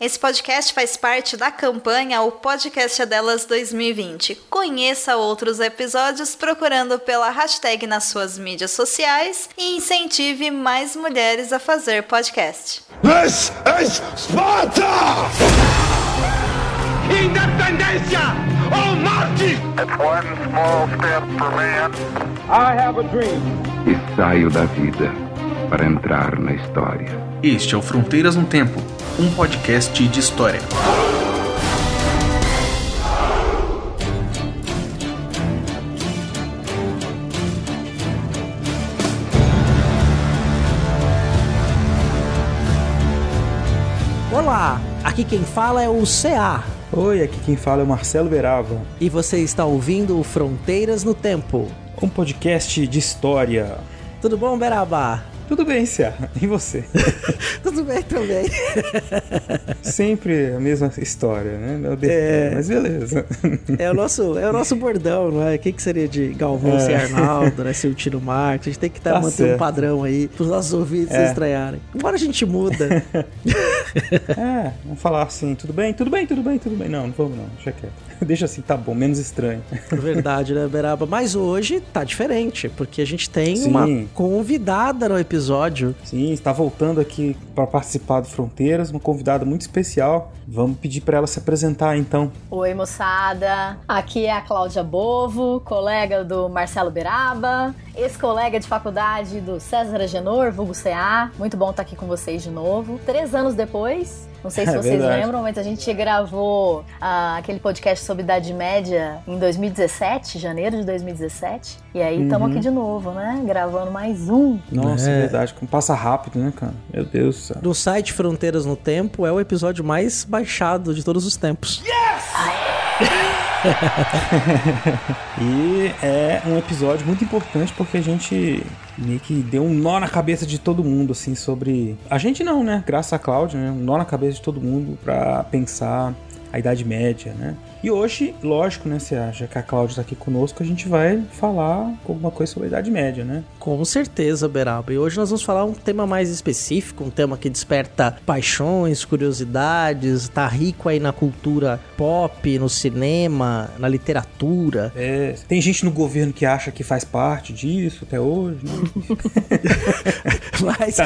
Esse podcast faz parte da campanha O Podcast é Delas 2020. Conheça outros episódios procurando pela hashtag nas suas mídias sociais e incentive mais mulheres a fazer podcast. This is Sparta! Independência ou morte! It's one small step for man. I have a dream. e saio da vida para entrar na história. Este é o Fronteiras no Tempo, um podcast de história. Olá, aqui quem fala é o CA Oi, aqui quem fala é o Marcelo Berava, e você está ouvindo o Fronteiras no Tempo. um podcast de história. Tudo bom, Beraba? Tudo bem, Cia? E você? Tudo bem também. Sempre a mesma história, né? É. mas beleza. É o nosso, é o nosso bordão, não é? O que, que seria de Galvão É. sem Arnaldo, né? Sem o Tino Marcos. A gente tem que tá, Tá manter um certo. padrão aí pros nossos ouvintes É. se estranharem. Embora a gente muda. É, vamos falar assim, tudo bem? Tudo bem, tudo bem, tudo bem. Não, não vamos não, deixa quieto. Deixa assim, tá bom, menos estranho. Verdade, né, Beraba? Mas hoje tá diferente, porque a gente tem Sim. uma convidada no episódio. Sim, está voltando aqui para participar do Fronteiras, uma convidada muito especial. Vamos pedir para ela se apresentar então. Oi, moçada. Aqui é a Cláudia Bovo, colega do Marcelo Beraba, ex-colega de faculdade do César Agenor, vulgo CA. Muito bom estar aqui com vocês de novo. Três anos depois, não sei se É vocês verdade. lembram, mas a gente gravou ah, aquele podcast sobre Idade Média em 2017, janeiro de 2017. E aí estamos Uhum. aqui de novo, né? Gravando mais um. Nossa, É. é verdade, como passa rápido, né, cara? Meu Deus do céu. No site Fronteiras no Tempo é o episódio mais baixado de todos os tempos. E é um episódio muito importante porque a gente meio que deu um nó na cabeça de todo mundo, assim, sobre. A gente não, né? Graças a Cláudia, né? Um nó na cabeça de todo mundo pra pensar a Idade Média, né? E hoje, lógico, né, Cia, já que a Cláudia tá aqui conosco, a gente vai falar alguma coisa sobre a Idade Média, né? Com certeza, Beraba. E hoje nós vamos falar um tema mais específico, um tema que desperta paixões, curiosidades, tá rico aí na cultura pop, no cinema, na literatura. É, tem gente no governo que acha que faz parte disso até hoje, né? Mas Tá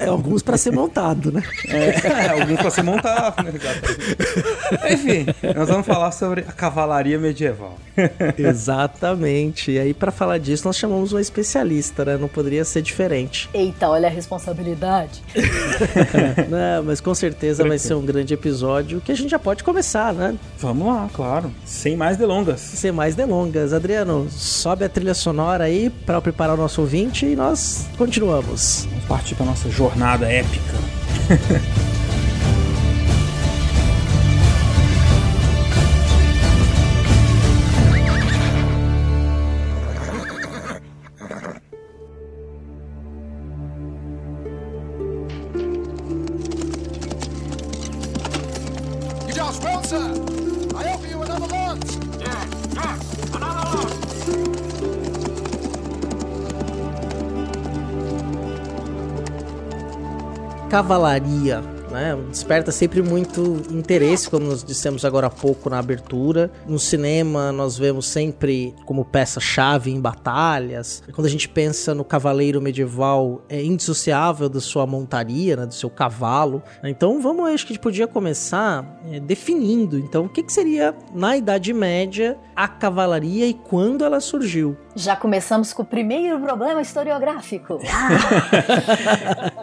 é alguns pra ser montado, né? É, alguns pra ser montado, né? Enfim, nós vamos falar sobre a cavalaria medieval. Exatamente. E aí, pra falar disso, nós chamamos uma especialista, né? Não poderia ser diferente. Eita, olha a responsabilidade. Não, mas com certeza vai ser um grande episódio que a gente já pode começar, né? Vamos lá, claro. Sem mais delongas. Sem mais delongas. Adriano, sobe a trilha sonora aí pra preparar o nosso ouvinte e nós continuamos. Vamos partir para nossa jornada épica. Cavalaria, né? Desperta sempre muito interesse, como nós dissemos agora há pouco na abertura. No cinema, nós vemos sempre como peça-chave em batalhas. Quando a gente pensa no cavaleiro medieval, é indissociável da sua montaria, né? Do seu cavalo. Então, vamos, acho que a gente podia começar é, definindo, então, o que, que seria, na Idade Média, a cavalaria e quando ela surgiu. Já começamos com o primeiro problema historiográfico.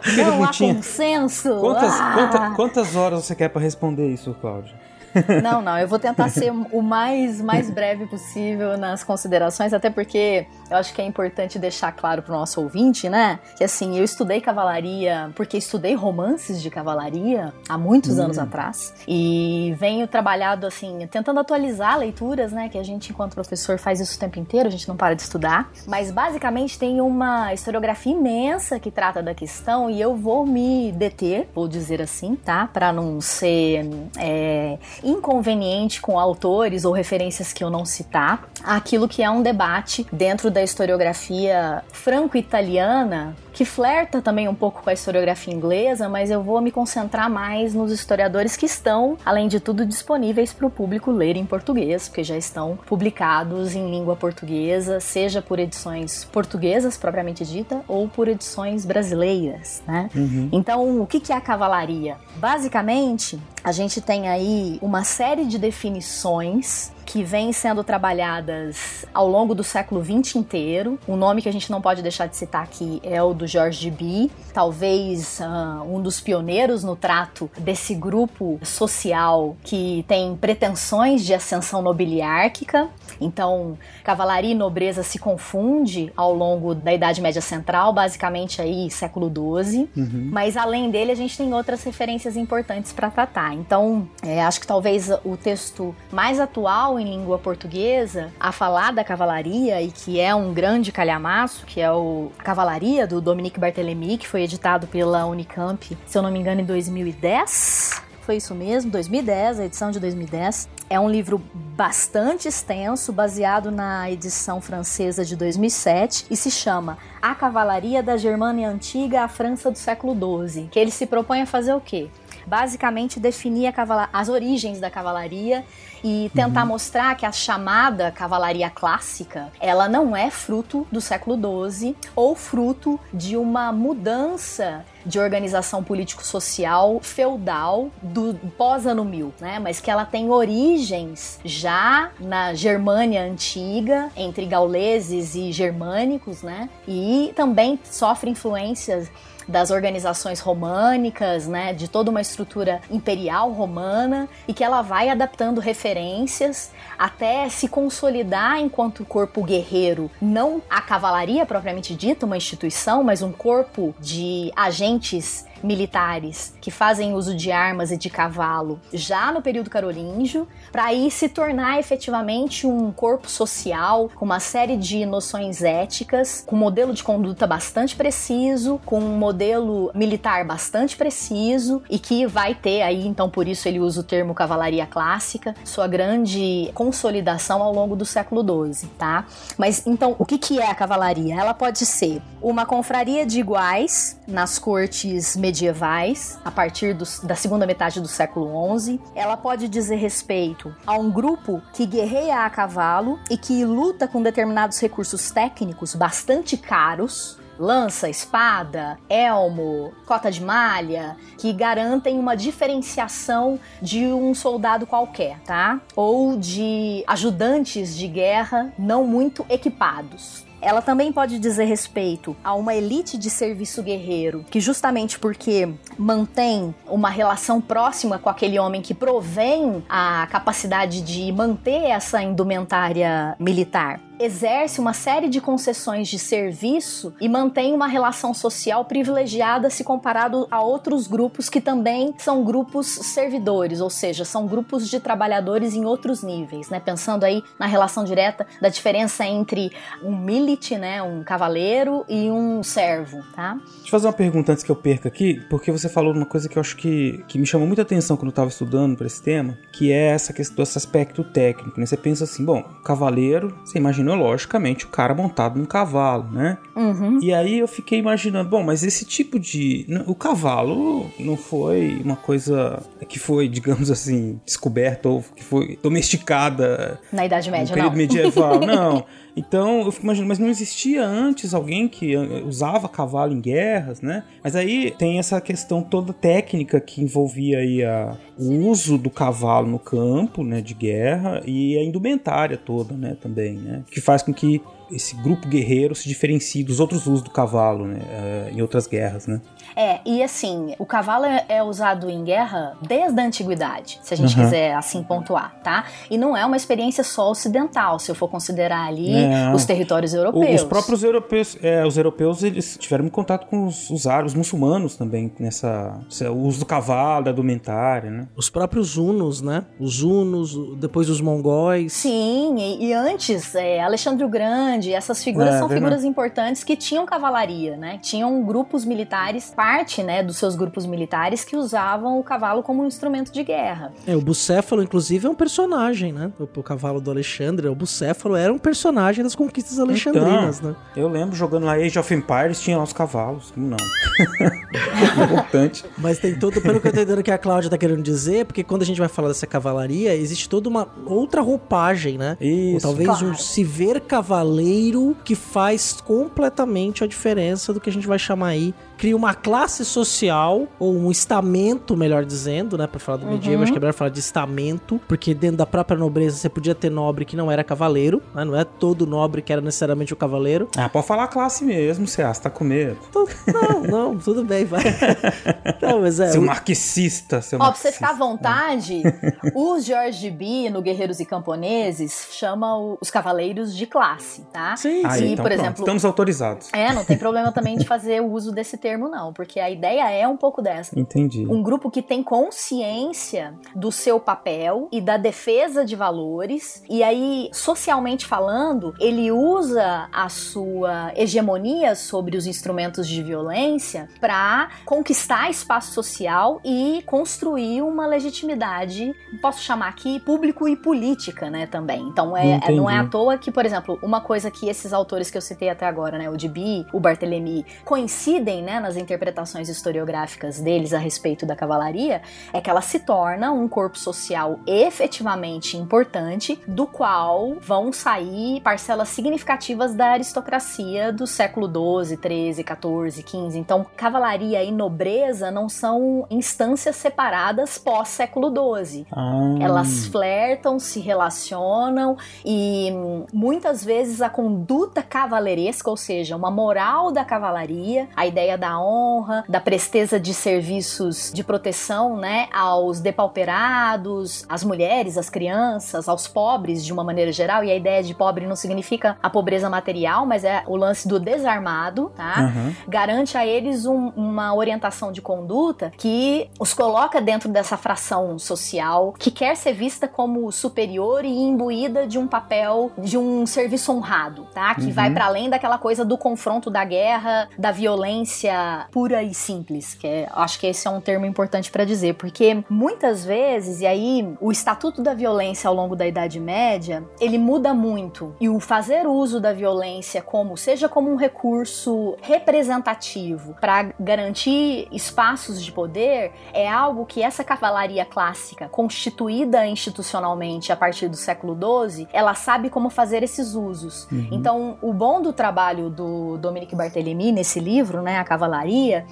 Ah, não há consenso. Quantas, Ah. Quanta- quantas horas você quer para responder isso, Cláudio? Não, não, eu vou tentar ser o mais, mais breve possível nas considerações, até porque eu acho que é importante deixar claro pro nosso ouvinte, né? Que assim, eu estudei cavalaria porque estudei romances de cavalaria há muitos anos atrás e venho trabalhado assim, tentando atualizar leituras, né? Que a gente, enquanto professor, faz isso o tempo inteiro, a gente não para de estudar. Mas basicamente tem uma historiografia imensa que trata da questão e eu vou me deter, vou dizer assim, tá? Pra não ser. é, inconveniente com autores ou referências que eu não citar, aquilo que é um debate dentro da historiografia franco-italiana que flerta também um pouco com a historiografia inglesa, mas eu vou me concentrar mais nos historiadores que estão, além de tudo, disponíveis para o público ler em português, porque já estão publicados em língua portuguesa, seja por edições portuguesas propriamente dita ou por edições brasileiras, né? Uhum. Então, o que é a cavalaria? Basicamente, a gente tem aí uma série de definições que vêm sendo trabalhadas ao longo do século XX inteiro. O nome que a gente não pode deixar de citar aqui é o do George Bee, talvez uh, um dos pioneiros no trato desse grupo social que tem pretensões de ascensão nobiliárquica. Então, cavalaria e nobreza se confunde ao longo da Idade Média Central, basicamente aí século XII. Uhum. Mas além dele, a gente tem outras referências importantes para tratar. Então, é, acho que talvez o texto mais atual em língua portuguesa a falar da cavalaria e que é um grande calhamaço, que é o Cavalaria do Dominique Barthélemy, que foi editado pela Unicamp, se eu não me engano, em 2010 foi isso mesmo, 2010, a edição de 2010. É um livro bastante extenso, baseado na edição francesa de 2007 e se chama A Cavalaria da Germânia Antiga à França do século XII. Que ele se propõe a fazer o quê? Basicamente definir as origens da cavalaria e tentar uhum. mostrar que a chamada cavalaria clássica, ela não é fruto do século XII ou fruto de uma mudança de organização político-social feudal do pós-ano 1000, né? Mas que ela tem origens já na Germânia antiga, entre gauleses e germânicos, né? E também sofre influências das organizações românicas, né, de toda uma estrutura imperial romana e que ela vai adaptando referências até se consolidar enquanto corpo guerreiro, não a cavalaria propriamente dita, uma instituição, mas um corpo de agentes militares que fazem uso de armas e de cavalo. Já no período carolíngio, para aí se tornar efetivamente um corpo social com uma série de noções éticas, com um modelo de conduta bastante preciso, com um modelo militar bastante preciso e que vai ter aí, então por isso ele usa o termo cavalaria clássica, sua grande consolidação ao longo do século XII, tá? Mas então, o que, que é a cavalaria? Ela pode ser uma confraria de iguais nas cortes medievais, a partir do, da segunda metade do século XI. Ela pode dizer respeito a um grupo que guerreia a cavalo e que luta com determinados recursos técnicos bastante caros, lança, espada, elmo, cota de malha, que garantem uma diferenciação de um soldado qualquer, tá? Ou de ajudantes de guerra não muito equipados. Ela também pode dizer respeito a uma elite de serviço guerreiro, que justamente porque mantém uma relação próxima com aquele homem que provém a capacidade de manter essa indumentária militar, exerce uma série de concessões de serviço e mantém uma relação social privilegiada se comparado a outros grupos que também são grupos servidores, ou seja, são grupos de trabalhadores em outros níveis, né? Pensando aí na relação direta da diferença entre um milite, né, um cavaleiro e um servo, tá? Deixa eu fazer uma pergunta antes que eu perca aqui, porque você falou uma coisa que eu acho que, que me chamou muita atenção quando eu estava estudando para esse tema, que é essa questão, esse aspecto técnico, né? Você pensa assim, bom, cavaleiro, você imagina logicamente, o cara montado num cavalo, né? Uhum. E aí eu fiquei imaginando, bom, mas esse tipo de. O cavalo não foi uma coisa que foi, digamos assim, descoberta ou que foi domesticada. Na Idade Média, no período não. medieval, não. Então, eu fico imaginando, mas não existia antes alguém que eh, usava cavalo em guerras, né? Mas aí tem essa questão toda técnica que envolvia aí a, o uso do cavalo no campo, né, de guerra e a indumentária toda, né, também, né? Que faz com que esse grupo guerreiro se diferencie dos outros usos do cavalo, né, uh, em outras guerras, né? É, e assim, o cavalo é, é usado em guerra desde a antiguidade, se a gente uhum. quiser assim pontuar, tá? E não é uma experiência só ocidental, se eu for considerar ali é. os territórios europeus. Os próprios europeus, é, os europeus, eles tiveram contato com os, os árabes, os muçulmanos também, nessa, o uso do cavalo, da indumentária, né? Os próprios hunos, né? Os hunos, depois os mongóis. Sim, e, e antes, é, Alexandre o Grande, essas figuras É, são figuras importantes que tinham cavalaria, né? Tinham grupos militares, parte, né, dos seus grupos militares que usavam o cavalo como um instrumento de guerra. É, o Bucéfalo, inclusive, é um personagem, né? O, o cavalo do Alexandre, o Bucéfalo era um personagem das conquistas alexandrinas, né? Eu lembro jogando lá Age of Empires, tinha lá os cavalos. Como não? Importante. Mas tem todo, pelo que eu tô entendendo que a Cláudia tá querendo dizer, porque quando a gente vai falar dessa cavalaria, existe toda uma outra roupagem, né? Ou Isso. talvez um claro. se ver cavaleiro que faz completamente a diferença do que a gente vai chamar aí. Cria uma classe social, ou um estamento, melhor dizendo, né? Pra falar do medieval, acho que é melhor falar de estamento, porque dentro da própria nobreza você podia ter nobre que não era cavaleiro, né? Não é todo nobre que era necessariamente o cavaleiro. Ah, pode falar classe mesmo, você tá com medo. Não, não, tudo bem, vai. Não, mas é. Seu marxista, seu Ó, pra você ficar à marxista. vontade, o George B, no Guerreiros e Camponeses, chama o- os cavaleiros de classe, tá? Sim, Aí, E, então por pronto, exemplo, estamos autorizados. É, não tem problema também de fazer o uso desse termo, não, porque a ideia é um pouco dessa. Entendi. Um grupo que tem consciência do seu papel e da defesa de valores, e aí, socialmente falando, ele usa a sua hegemonia sobre os instrumentos de violência para conquistar espaço social e construir uma legitimidade, posso chamar aqui, público e política, né, também. Então, é, é- não é à toa que, por exemplo, uma coisa que esses autores que eu citei até agora, né, o Dibi, o Barthélemy, coincidem, né, nas interpretações historiográficas deles a respeito da cavalaria, é que ela se torna um corpo social efetivamente importante, do qual vão sair parcelas significativas da aristocracia do século XII, XIII, XIV, XV. Então, cavalaria e nobreza não são instâncias separadas pós-século XII. Ah, Elas flertam, se relacionam e hum, muitas vezes a conduta cavaleiresca, ou seja, uma moral da cavalaria, a ideia da honra, da presteza de serviços de proteção, né, aos depauperados, às mulheres, às crianças, aos pobres de uma maneira geral. E a ideia de pobre não significa a pobreza material, mas é o lance do desarmado, tá? aham. garante a eles um- uma orientação de conduta que os coloca dentro dessa fração social que quer ser vista como superior e imbuída de um papel de um serviço honrado, tá? Que Uhum. vai para além daquela coisa do confronto da guerra, da violência pura e simples, que é, acho que esse é um termo importante para dizer, porque muitas vezes e aí o estatuto da violência ao longo da Idade Média, ele muda muito e o fazer uso da violência como seja como um recurso representativo para garantir espaços de poder é algo que essa cavalaria clássica, constituída institucionalmente a partir do século XII, ela sabe como fazer esses usos. Então, o bom do trabalho do Dominique Barthélemy nesse livro, né, A Cavalaria,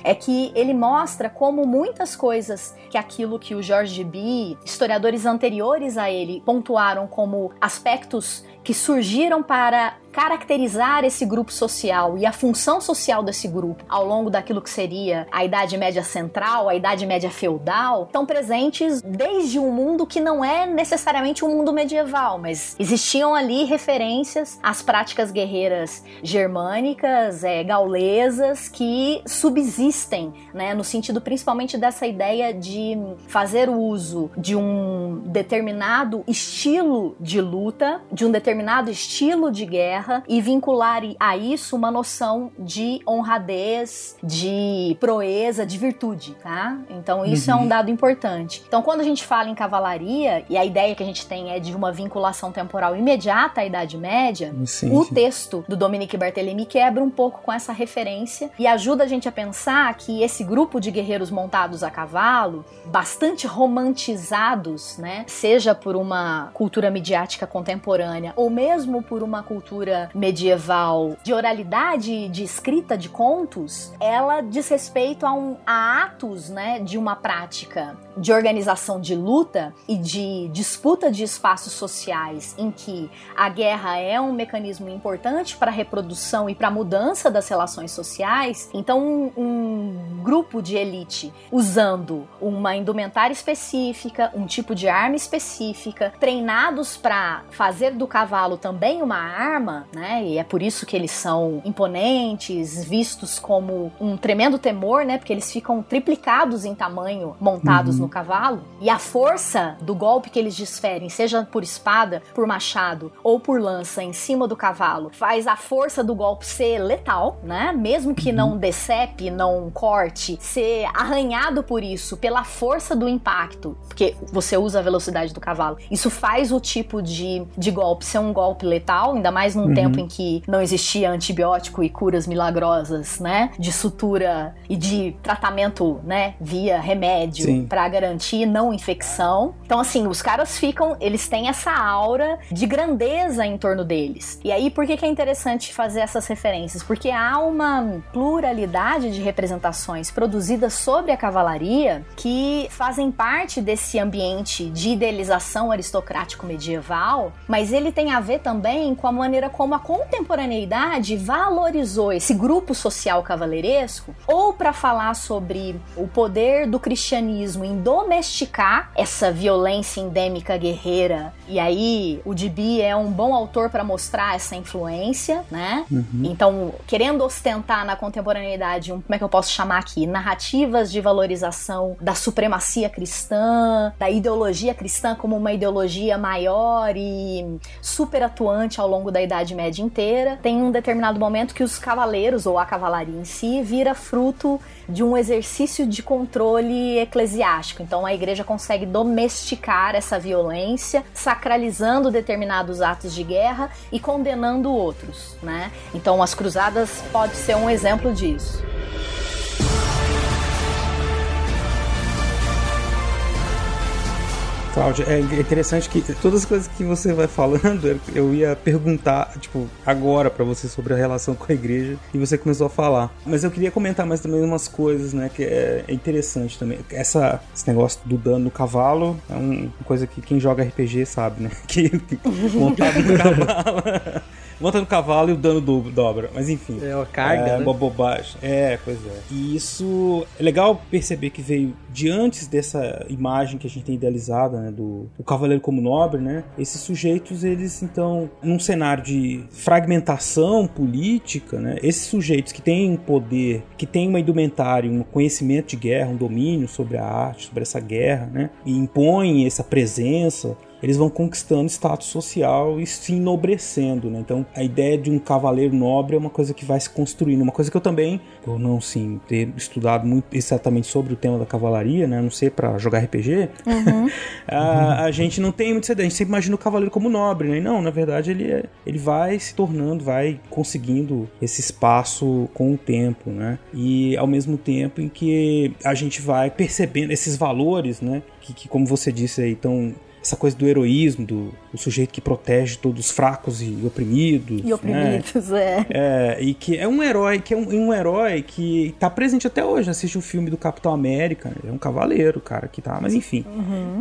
é que ele mostra como muitas coisas que aquilo que o George B, historiadores anteriores a ele, pontuaram como aspectos que surgiram para caracterizar esse grupo social e a função social desse grupo ao longo daquilo que seria a Idade Média Central, a Idade Média Feudal, estão presentes desde um mundo que não é necessariamente um mundo medieval, mas existiam ali referências às práticas guerreiras germânicas, é, gaulesas, que subsistem, né, no sentido principalmente dessa ideia de fazer uso de um determinado estilo de luta, de um determinado estilo de guerra e vincular a isso uma noção de honradez, de proeza, de virtude, tá? Então isso é um dado importante. Então quando a gente fala em cavalaria e a ideia que a gente tem é de uma vinculação temporal imediata à Idade Média, Sim, o sim. texto do Dominique Barthélemy quebra um pouco com essa referência e ajuda a gente a pensar que esse grupo de guerreiros montados a cavalo, bastante romantizados, né, seja por uma cultura midiática contemporânea ou mesmo por uma cultura medieval de oralidade de escrita de contos, ela diz respeito a, um, a atos, né, de uma prática de organização de luta e de disputa de espaços sociais em que a guerra é um mecanismo importante para a reprodução e para a mudança das relações sociais, então um, um grupo de elite usando uma indumentária específica, um tipo de arma específica, treinados para fazer do cavalo também uma arma, né? E é por isso que eles são imponentes, vistos como um tremendo temor, né? Porque eles ficam triplicados em tamanho montados no no cavalo e a força do golpe que eles desferem, seja por espada, por machado ou por lança em cima do cavalo, faz a força do golpe ser letal, né? Mesmo que não decepe, não corte, ser arranhado por isso, pela força do impacto, porque você usa a velocidade do cavalo. Isso faz o tipo de, de golpe ser um golpe letal, ainda mais num tempo em que não existia antibiótico e curas milagrosas, né? De sutura e de tratamento, né? Via remédio para garantir não infecção. Então, assim, os caras ficam, eles têm essa aura de grandeza em torno deles. E aí, por que, que é interessante fazer essas referências? Porque há uma pluralidade de representações produzidas sobre a cavalaria que fazem parte desse ambiente de idealização aristocrático medieval, mas ele tem a ver também com a maneira como a contemporaneidade valorizou esse grupo social cavaleiresco, ou para falar sobre o poder do cristianismo em domesticar essa violência endêmica guerreira. E aí, o Dibi é um bom autor para mostrar essa influência, né? Então, querendo ostentar na contemporaneidade, um, como é que eu posso chamar aqui? Narrativas de valorização da supremacia cristã, da ideologia cristã como uma ideologia maior e super atuante ao longo da Idade Média inteira. Tem um determinado momento que os cavaleiros, ou a cavalaria em si, vira fruto de um exercício de controle eclesiástico. Então a igreja consegue domesticar essa violência, sacralizando determinados atos de guerra e condenando outros, né? Então as cruzadas pode ser um exemplo disso. Cláudia, é interessante que todas as coisas que você vai falando, eu ia perguntar, tipo, agora pra você sobre a relação com a igreja e você começou a falar. Mas eu queria comentar mais também umas coisas, né, que é interessante também. Essa, esse negócio do dano no cavalo é um- uma coisa que quem joga RPG sabe, né? Que montado no cavalo. Monta no cavalo e o dano do, dobra. Mas enfim. É uma carga, É né? uma bobagem. É, pois é. E isso é legal perceber que veio de antes dessa imagem que a gente tem idealizada, né, do, do cavaleiro como nobre, né? Esses sujeitos, eles então, num cenário de fragmentação política, né? Esses sujeitos que têm um poder, que têm uma indumentária, um conhecimento de guerra, um domínio sobre a arte, sobre essa guerra, né? E impõem essa presença eles vão conquistando status social e se enobrecendo, né? Então, a ideia de um cavaleiro nobre é uma coisa que vai se construindo, uma coisa que eu também, por não sim ter estudado muito exatamente sobre o tema da cavalaria, né? A Não sei para jogar RPG, a, a gente não tem muito essa ideia. A gente sempre imagina o cavaleiro como nobre, né? E não, na verdade, ele, é- ele vai se tornando, vai conseguindo esse espaço com o tempo, né? E ao mesmo tempo em que a gente vai percebendo esses valores, né? Que, que como você disse aí, estão essa coisa do heroísmo, do, do sujeito que protege todos os fracos e oprimidos. E né? oprimidos, é. É, e que é um herói, que é um, um herói que tá presente até hoje. Assiste o filme do Capitão América, é um cavaleiro, cara, que tá, mas enfim.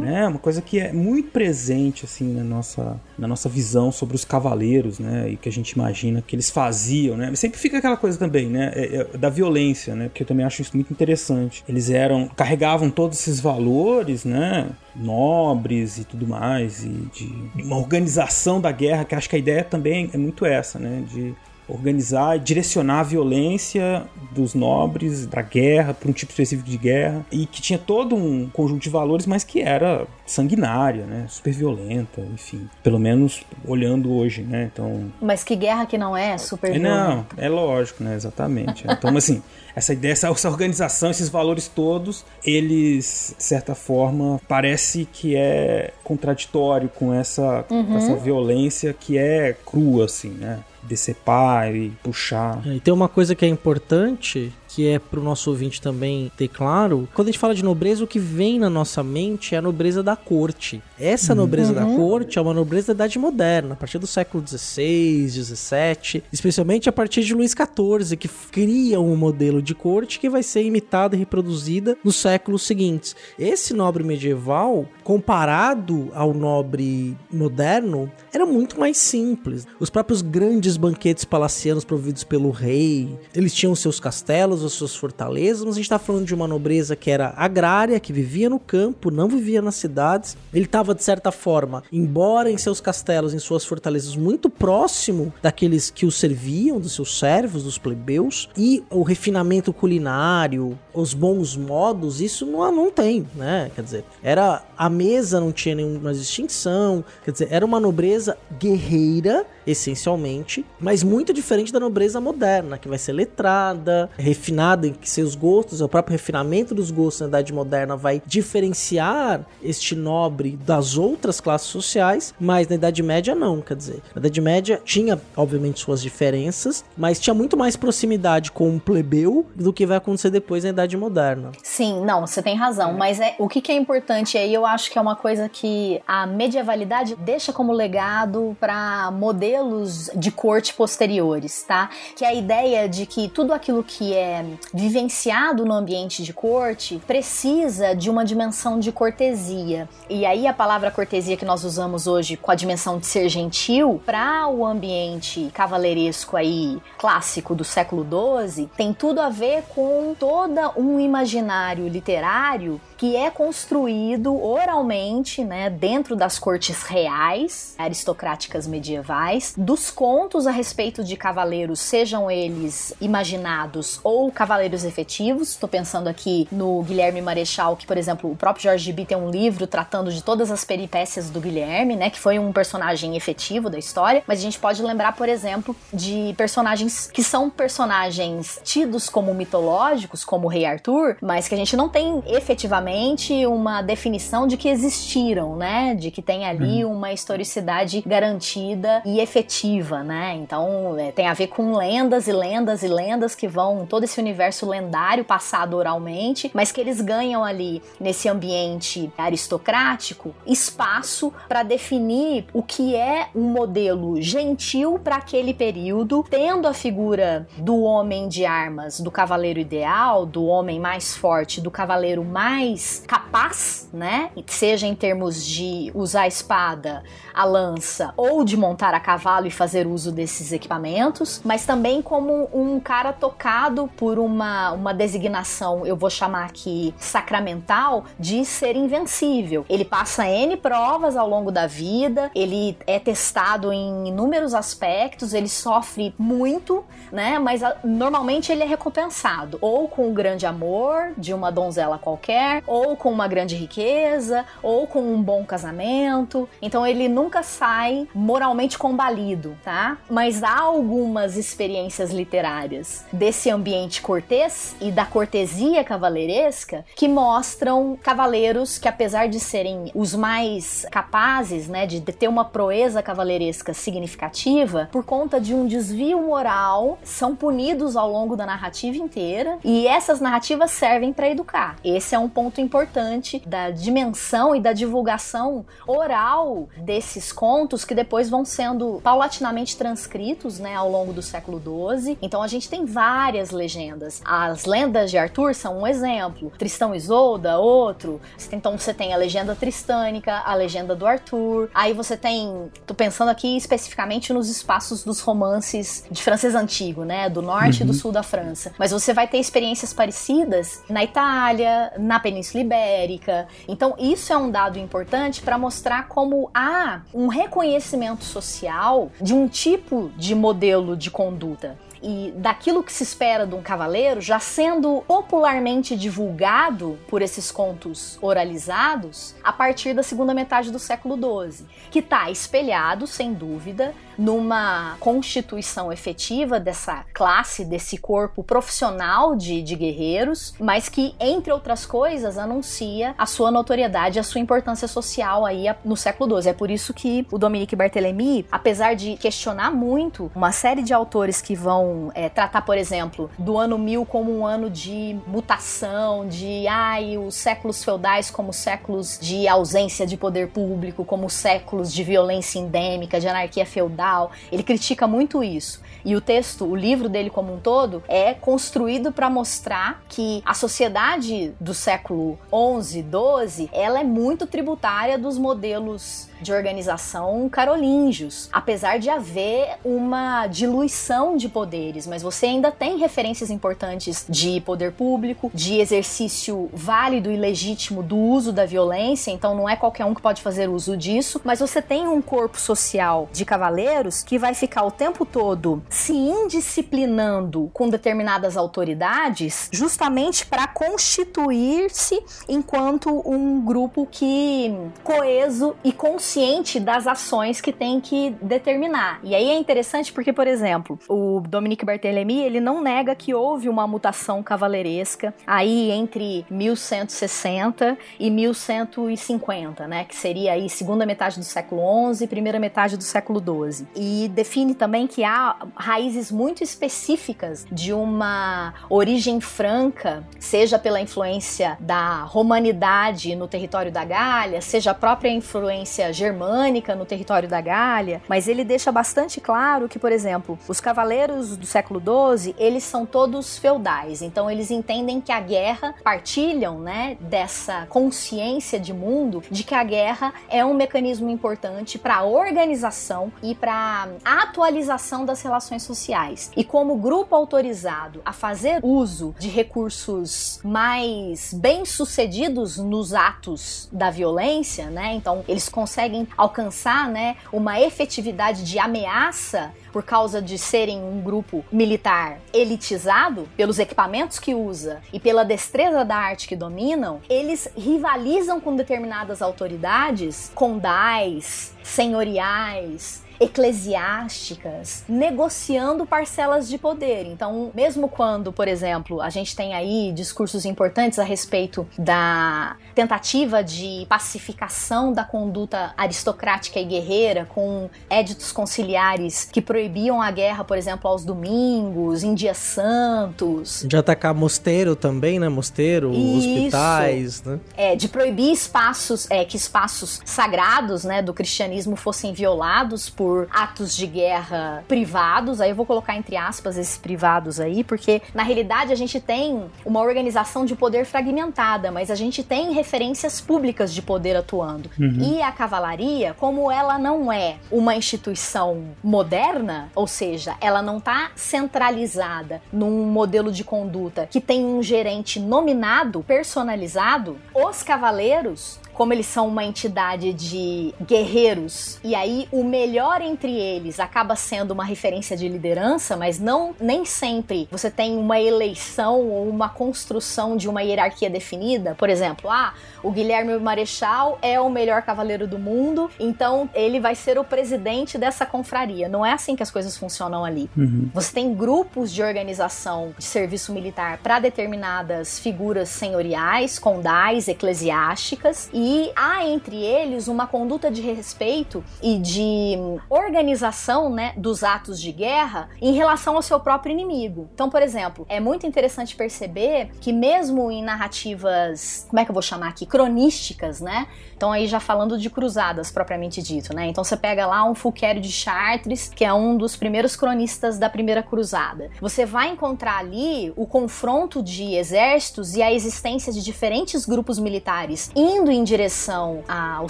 Né, uma coisa que é muito presente, assim, na nossa, na nossa visão sobre os cavaleiros, né, e que a gente imagina que eles faziam, né. Mas sempre fica aquela coisa também, né, é- é da violência, né, porque eu também acho isso muito interessante. Eles eram, carregavam todos esses valores, né, nobres e tudo mais, e de uma organização da guerra, que acho que a ideia também é muito essa, né, de organizar e direcionar a violência dos nobres da guerra para um tipo específico de guerra e que tinha todo um conjunto de valores, mas que era sanguinária, né, super violenta, enfim, pelo menos olhando hoje, né, então Mas que guerra que não é super é, violenta. não, é lógico, né? Exatamente. Então, assim, essa ideia, essa, essa organização, esses valores todos, eles, de certa forma, parece que é contraditório com essa, com essa violência que é crua, assim, né? Decepar e puxar. É, E tem uma coisa que é importante, que é pro nosso ouvinte também ter claro. Quando a gente fala de nobreza, o que vem na nossa mente é a nobreza da corte. Essa nobreza da corte é uma nobreza da idade moderna, a partir do século XVI, XVII, especialmente a partir de Luís XIV, que cria um modelo de corte que vai ser imitada e reproduzida nos séculos seguintes. Esse nobre medieval, comparado ao nobre moderno, era muito mais simples. Os próprios grandes banquetes palacianos providos pelo rei, eles tinham seus castelos, as suas fortalezas, mas a gente tá falando de uma nobreza que era agrária, que vivia no campo, não vivia nas cidades. Ele estava, de certa forma, embora em seus castelos, em suas fortalezas, muito próximo daqueles que o serviam, dos seus servos, dos plebeus, e o refinamento culinário, os bons modos, isso não, não tem, né? Quer dizer, era a mesa não tinha nenhuma distinção, quer dizer, era uma nobreza guerreira, essencialmente, mas muito diferente da nobreza moderna, que vai ser letrada, refinada em seus gostos, o próprio refinamento dos gostos na Idade Moderna vai diferenciar este nobre das outras classes sociais, mas na Idade Média não, quer dizer, na Idade Média tinha, obviamente, suas diferenças, mas tinha muito mais proximidade com o plebeu do que vai acontecer depois na Idade Moderna. Sim, não, você tem razão, mas é o que, que é importante aí, eu acho que é uma coisa que a medievalidade deixa como legado para modelos de corte posteriores, tá? Que é a ideia de que tudo aquilo que é vivenciado no ambiente de corte precisa de uma dimensão de cortesia. E aí a palavra cortesia que nós usamos hoje com a dimensão de ser gentil para o ambiente cavaleiresco aí clássico do século XII tem tudo a ver com toda um imaginário literário que é construído oralmente, né, dentro das cortes reais, aristocráticas medievais, dos contos a respeito de cavaleiros, sejam eles imaginados ou cavaleiros efetivos. Estou pensando aqui no Guilherme Marechal, que, por exemplo, o próprio Jorge B tem um livro tratando de todas as peripécias do Guilherme, né, que foi um personagem efetivo da história, mas a gente pode lembrar, por exemplo, de personagens que são personagens tidos como mitológicos, como o Rei Arthur, mas que a gente não tem efetivamente uma definição de que existiram, né? De que tem ali uhum. uma historicidade garantida e efetiva, né? Então é, tem a ver com lendas e lendas e lendas que vão todo esse universo lendário passado oralmente, mas que eles ganham ali nesse ambiente aristocrático espaço para definir o que é um modelo gentil para aquele período, tendo a figura do homem de armas, do cavaleiro ideal, do homem mais forte, do cavaleiro mais mais capaz, né? Seja em termos de usar a espada, a lança ou de montar a cavalo e fazer uso desses equipamentos, mas também como um cara tocado por uma, uma designação, eu vou chamar aqui sacramental, de ser invencível. Ele passa N provas ao longo da vida, ele é testado em inúmeros aspectos, ele sofre muito, né? Mas a, normalmente ele é recompensado ou com o grande amor de uma donzela qualquer, ou com uma grande riqueza, ou com um bom casamento. Então ele nunca sai moralmente combalido, tá? Mas há algumas experiências literárias desse ambiente cortês e da cortesia cavaleiresca que mostram cavaleiros que, apesar de serem os mais capazes, né, de ter uma proeza cavaleiresca significativa, por conta de um desvio moral, são punidos ao longo da narrativa inteira e essas narrativas servem para educar. Esse é um ponto importante da dimensão e da divulgação oral desses contos que depois vão sendo paulatinamente transcritos, né, ao longo do século XII. Então a gente tem várias legendas. As lendas de Arthur são um exemplo. Tristão e Isolda, outro. Então você tem a legenda tristânica, a legenda do Arthur. Aí você tem, tô pensando aqui especificamente nos espaços dos romances de francês antigo, né, do norte uhum. e do uhum. sul da França. Mas você vai ter experiências parecidas na Itália, na Península Península Ibérica. Então, isso é um dado importante para mostrar como há um reconhecimento social de um tipo de modelo de conduta e daquilo que se espera de um cavaleiro já sendo popularmente divulgado por esses contos oralizados a partir da segunda metade do século XII, que está espelhado, sem dúvida, numa constituição efetiva dessa classe, desse corpo profissional de, de guerreiros, mas que, entre outras coisas, anuncia a sua notoriedade, a sua importância social aí no século XII. É por isso que o Dominique Barthélemy, apesar de questionar muito uma série de autores que vão é, tratar, por exemplo, do ano 1000 como um ano de mutação, de ai, os séculos feudais como séculos de ausência de poder público, como séculos de violência endêmica, de anarquia feudal. Ele critica muito isso. E o texto, o livro dele como um todo, é construído para mostrar que a sociedade do século 11, 12, ela é muito tributária dos modelos de organização carolíngios, apesar de haver uma diluição de poder poderes, mas você ainda tem referências importantes de poder público, de exercício válido e legítimo do uso da violência, então não é qualquer um que pode fazer uso disso, mas você tem um corpo social de cavaleiros que vai ficar o tempo todo se indisciplinando com determinadas autoridades, justamente para constituir-se enquanto um grupo que coeso e consciente das ações que tem que determinar. E aí é interessante porque, por exemplo, o Dominique Barthélemy, ele não nega que houve uma mutação cavaleiresca aí entre 1160 e 1150, né, que seria aí segunda metade do século XI primeira metade do século XII. E define também que há raízes muito específicas de uma origem franca, seja pela influência da romanidade no território da Gália, seja a própria influência germânica no território da Gália, mas ele deixa bastante claro que, por exemplo, os cavaleiros do século XII, eles são todos feudais, então eles entendem que a guerra partilham, né, dessa consciência de mundo de que a guerra é um mecanismo importante para a organização e para a atualização das relações sociais. E como grupo autorizado a fazer uso de recursos mais bem-sucedidos nos atos da violência, né? Então, eles conseguem alcançar, né, uma efetividade de ameaça por causa de serem um grupo militar elitizado pelos equipamentos que usa e pela destreza da arte que dominam, eles rivalizam com determinadas autoridades, condais, senhoriais, eclesiásticas negociando parcelas de poder. Então, mesmo quando, por exemplo, a gente tem aí discursos importantes a respeito da tentativa de pacificação da conduta aristocrática e guerreira com éditos conciliares que proibiam a guerra, por exemplo, aos domingos, em dias santos. De atacar mosteiro também, né? Mosteiro, Isso. hospitais, né? É, de proibir espaços, é, que espaços sagrados, né, do cristianismo fossem violados por por atos de guerra privados, aí eu vou colocar entre aspas esses privados aí, porque na realidade a gente tem uma organização de poder fragmentada, mas a gente tem referências públicas de poder atuando. Uhum. E a cavalaria, como ela não é uma instituição moderna, ou seja, ela não está centralizada num modelo de conduta que tem um gerente nominado, personalizado, os cavaleiros como eles são uma entidade de guerreiros, e aí o melhor entre eles acaba sendo uma referência de liderança, mas não nem sempre você tem uma eleição ou uma construção de uma hierarquia definida. Por exemplo, ah, o Guilherme Marechal é o melhor cavaleiro do mundo, então ele vai ser o presidente dessa confraria. Não é assim que as coisas funcionam ali. Uhum. Você tem grupos de organização de serviço militar para determinadas figuras senhoriais, condais, eclesiásticas, e há entre eles uma conduta de respeito e de organização né, dos atos de guerra em relação ao seu próprio inimigo. Então, por exemplo, é muito interessante perceber que mesmo em narrativas, como é que eu vou chamar aqui, cronísticas, né? Então aí já falando de cruzadas propriamente dito, né? Então você pega lá um Fouquet de Chartres, que é um dos primeiros cronistas da primeira cruzada. Você vai encontrar ali o confronto de exércitos e a existência de diferentes grupos militares indo em direção ao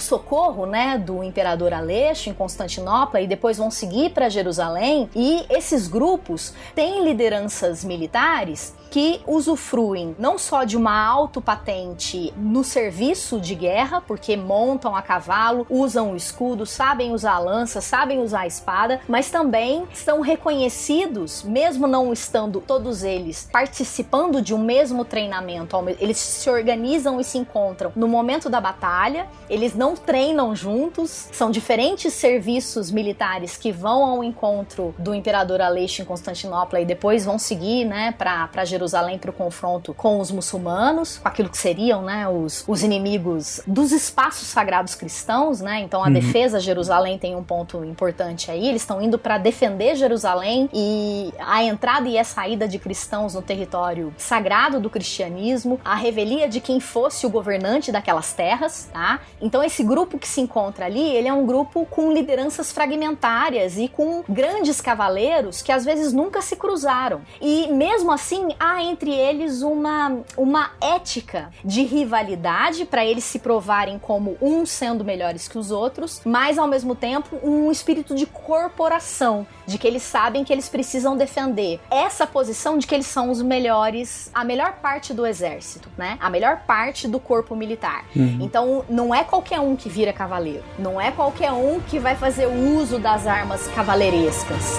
socorro, né, do imperador Aleixo em Constantinopla e depois vão seguir para Jerusalém. E esses grupos têm lideranças militares que usufruem não só de uma autopatente no serviço de guerra, porque montam a cavalo, usam o escudo, sabem usar a lança, sabem usar a espada, mas também são reconhecidos, mesmo não estando todos eles participando de um mesmo treinamento, eles se organizam e se encontram no momento da batalha, eles não treinam juntos, são diferentes serviços militares que vão ao encontro do imperador Aleixo em Constantinopla e depois vão seguir, né, para Jerusalém para o confronto com os muçulmanos, com aquilo que seriam, né, os, os inimigos dos espaços sagrados cristãos, né? Então a uhum. defesa de Jerusalém tem um ponto importante aí. Eles estão indo para defender Jerusalém e a entrada e a saída de cristãos no território sagrado do cristianismo, a revelia de quem fosse o governante daquelas terras, tá? Então esse grupo que se encontra ali, ele é um grupo com lideranças fragmentárias e com grandes cavaleiros que às vezes nunca se cruzaram. E mesmo assim, há entre eles uma, uma ética de rivalidade para eles se provarem como uns sendo melhores que os outros, mas ao mesmo tempo um espírito de corporação, de que eles sabem que eles precisam defender essa posição de que eles são os melhores, a melhor parte do exército, né? A melhor parte do corpo militar. Uhum. Então não é qualquer um que vira cavaleiro, não é qualquer um que vai fazer uso das armas cavaleirescas.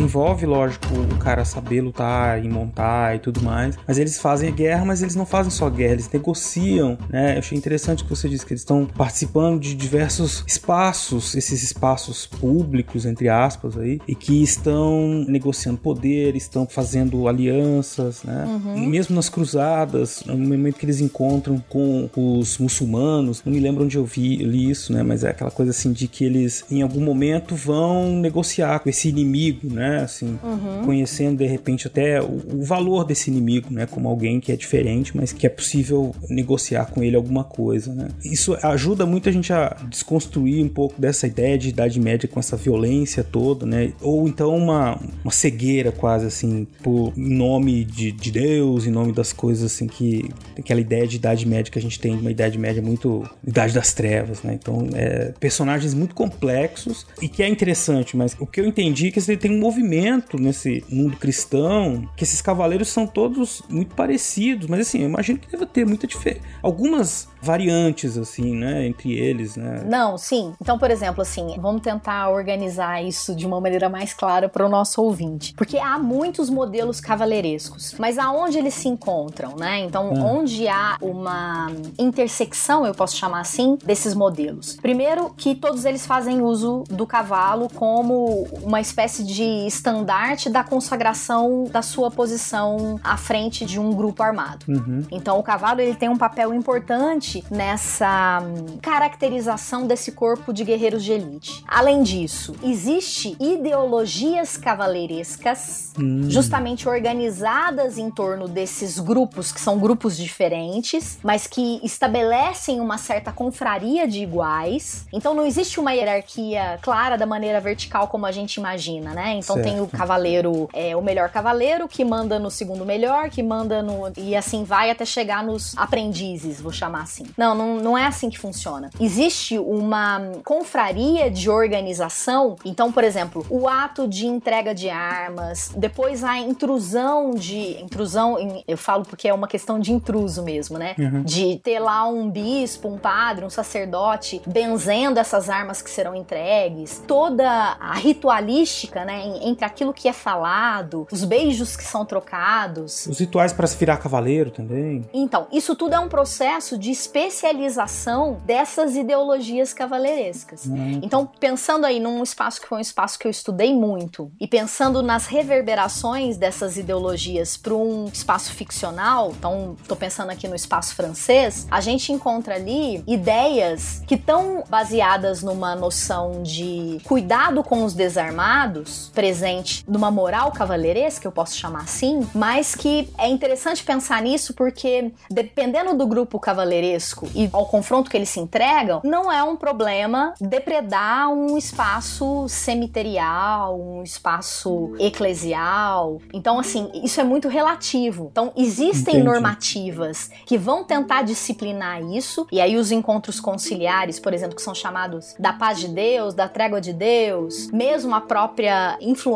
envolve, lógico, o cara saber lutar e montar e tudo mais. Mas eles fazem guerra, mas eles não fazem só guerra, eles negociam, né? Eu achei interessante que você disse que eles estão participando de diversos espaços, esses espaços públicos, entre aspas, aí, e que estão negociando poder, estão fazendo alianças, né? Uhum. Mesmo nas cruzadas, no momento que eles encontram com os muçulmanos, não me lembro onde eu vi li isso, né? Mas é aquela coisa assim de que eles em algum momento vão negociar com esse inimigo, né? Né? Assim, Uhum. conhecendo de repente até o, o valor desse inimigo, né? Como alguém que é diferente, mas que é possível negociar com ele alguma coisa, né? Isso ajuda muito a gente a desconstruir um pouco dessa ideia de Idade Média com essa violência toda, né? Ou então uma, uma cegueira quase assim, por nome de, de Deus, em nome das coisas assim que aquela ideia de Idade Média que a gente tem, uma Idade Média muito Idade das Trevas, né? Então, é, personagens muito complexos e que é interessante, mas o que eu entendi é que ele tem um movimento nesse mundo cristão, que esses cavaleiros são todos muito parecidos, mas assim, eu imagino que deve ter muita diferença. Algumas variantes, assim, né, entre eles, né? Não, sim. Então, por exemplo, assim, vamos tentar organizar isso de uma maneira mais clara para o nosso ouvinte. Porque há muitos modelos cavaleirescos, mas aonde eles se encontram, né? Então, Hum. onde há uma intersecção, eu posso chamar assim, desses modelos. Primeiro, que todos eles fazem uso do cavalo como uma espécie de estandarte da consagração da sua posição à frente de um grupo armado. Uhum. Então o cavalo ele tem um papel importante nessa hum, caracterização desse corpo de guerreiros de elite. Além disso, existe ideologias cavaleirescas Hum. justamente organizadas em torno desses grupos que são grupos diferentes, mas que estabelecem uma certa confraria de iguais. Então não existe uma hierarquia clara da maneira vertical como a gente imagina, né? Então Certo. Tem o cavaleiro, é, o melhor cavaleiro que manda no segundo melhor, que manda no e assim vai até chegar nos aprendizes, vou chamar assim. Não, não, não é assim que funciona. Existe uma confraria de organização. Então, por exemplo, o ato de entrega de armas, depois a intrusão de intrusão, em- eu falo porque é uma questão de intruso mesmo, né? Uhum. De ter lá um bispo, um padre, um sacerdote benzendo essas armas que serão entregues, toda a ritualística, né, em- entre aquilo que é falado, os beijos que são trocados, Os rituais para se virar cavaleiro também. então, isso tudo é um processo de especialização dessas ideologias cavaleirescas. Então, pensando aí num espaço que foi um espaço que eu estudei muito, e pensando nas reverberações dessas ideologias para um espaço ficcional, então, tô pensando aqui no espaço francês, a gente encontra ali ideias que estão baseadas numa noção de cuidado com os desarmados, presente numa moral cavaleiresca, eu posso chamar assim, mas que é interessante pensar nisso porque, dependendo do grupo cavaleiresco e ao confronto que eles se entregam, não é um problema depredar um espaço cemiterial, um espaço eclesial. Então, assim, isso é muito relativo. Então, existem Entendi. normativas que vão tentar disciplinar isso, e aí os encontros conciliares, por exemplo, que são chamados da paz de Deus, da trégua de Deus, mesmo a própria influência,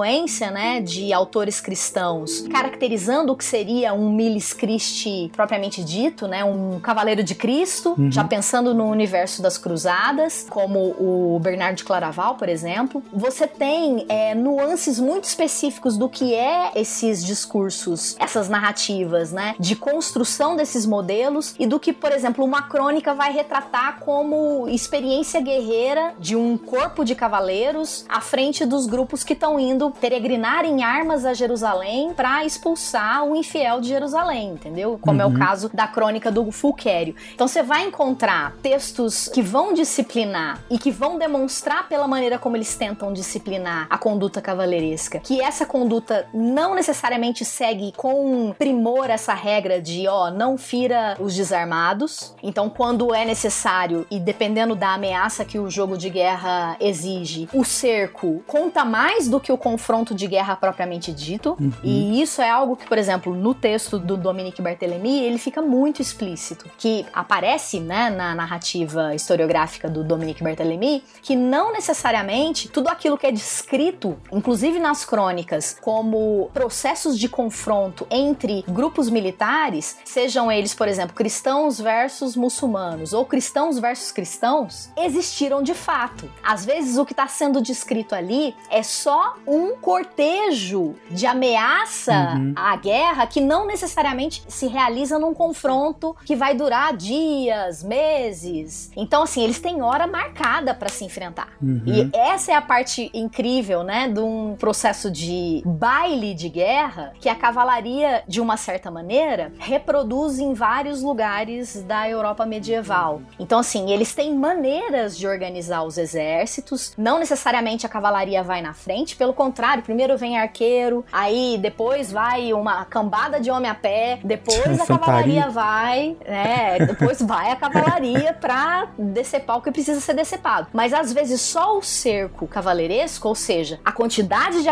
né, de autores cristãos, caracterizando o que seria um milis Christi propriamente dito, né, um cavaleiro de Cristo, já pensando no universo das cruzadas, como o Bernardo de Claraval, por exemplo. Você tem é, nuances muito específicos do que é esses discursos, essas narrativas, né, de construção desses modelos e do que, por exemplo, uma crônica vai retratar como experiência guerreira de um corpo de cavaleiros à frente dos grupos que estão indo peregrinar em armas a Jerusalém para expulsar o infiel de Jerusalém, entendeu? Como é o caso da crônica do Fulquério. Então você vai encontrar textos que vão disciplinar e que vão demonstrar pela maneira como eles tentam disciplinar a conduta cavaleiresca, que essa conduta não necessariamente segue com primor essa regra de, ó, não fira os desarmados. Então, quando é necessário e dependendo da ameaça que o jogo de guerra exige, o cerco conta mais do que o confronto de guerra propriamente dito. E isso é algo que, por exemplo, no texto do Dominique Barthélemy, ele fica muito explícito, que aparece, né, na narrativa historiográfica do Dominique Barthélemy, que não necessariamente tudo aquilo que é descrito, inclusive nas crônicas, como processos de confronto entre grupos militares, sejam eles, por exemplo, cristãos versus muçulmanos ou cristãos versus cristãos, existiram de fato. Às vezes o que está sendo descrito ali é só um cortejo de ameaça à guerra que não necessariamente se realiza num confronto que vai durar dias, meses. Então, assim, eles têm hora marcada para se enfrentar. E essa é a parte incrível, né, de um processo de baile de guerra que a cavalaria, de uma certa maneira, reproduz em vários lugares da Europa medieval. Então, assim, eles têm maneiras de organizar os exércitos. Não necessariamente a cavalaria vai na frente, pelo contrário, primeiro vem arqueiro, aí depois vai uma cambada de homem a pé, depois a cavalaria vai, né? Depois vai a cavalaria pra decepar o que precisa ser decepado. Mas às vezes só o cerco cavaleiresco, ou seja, a quantidade de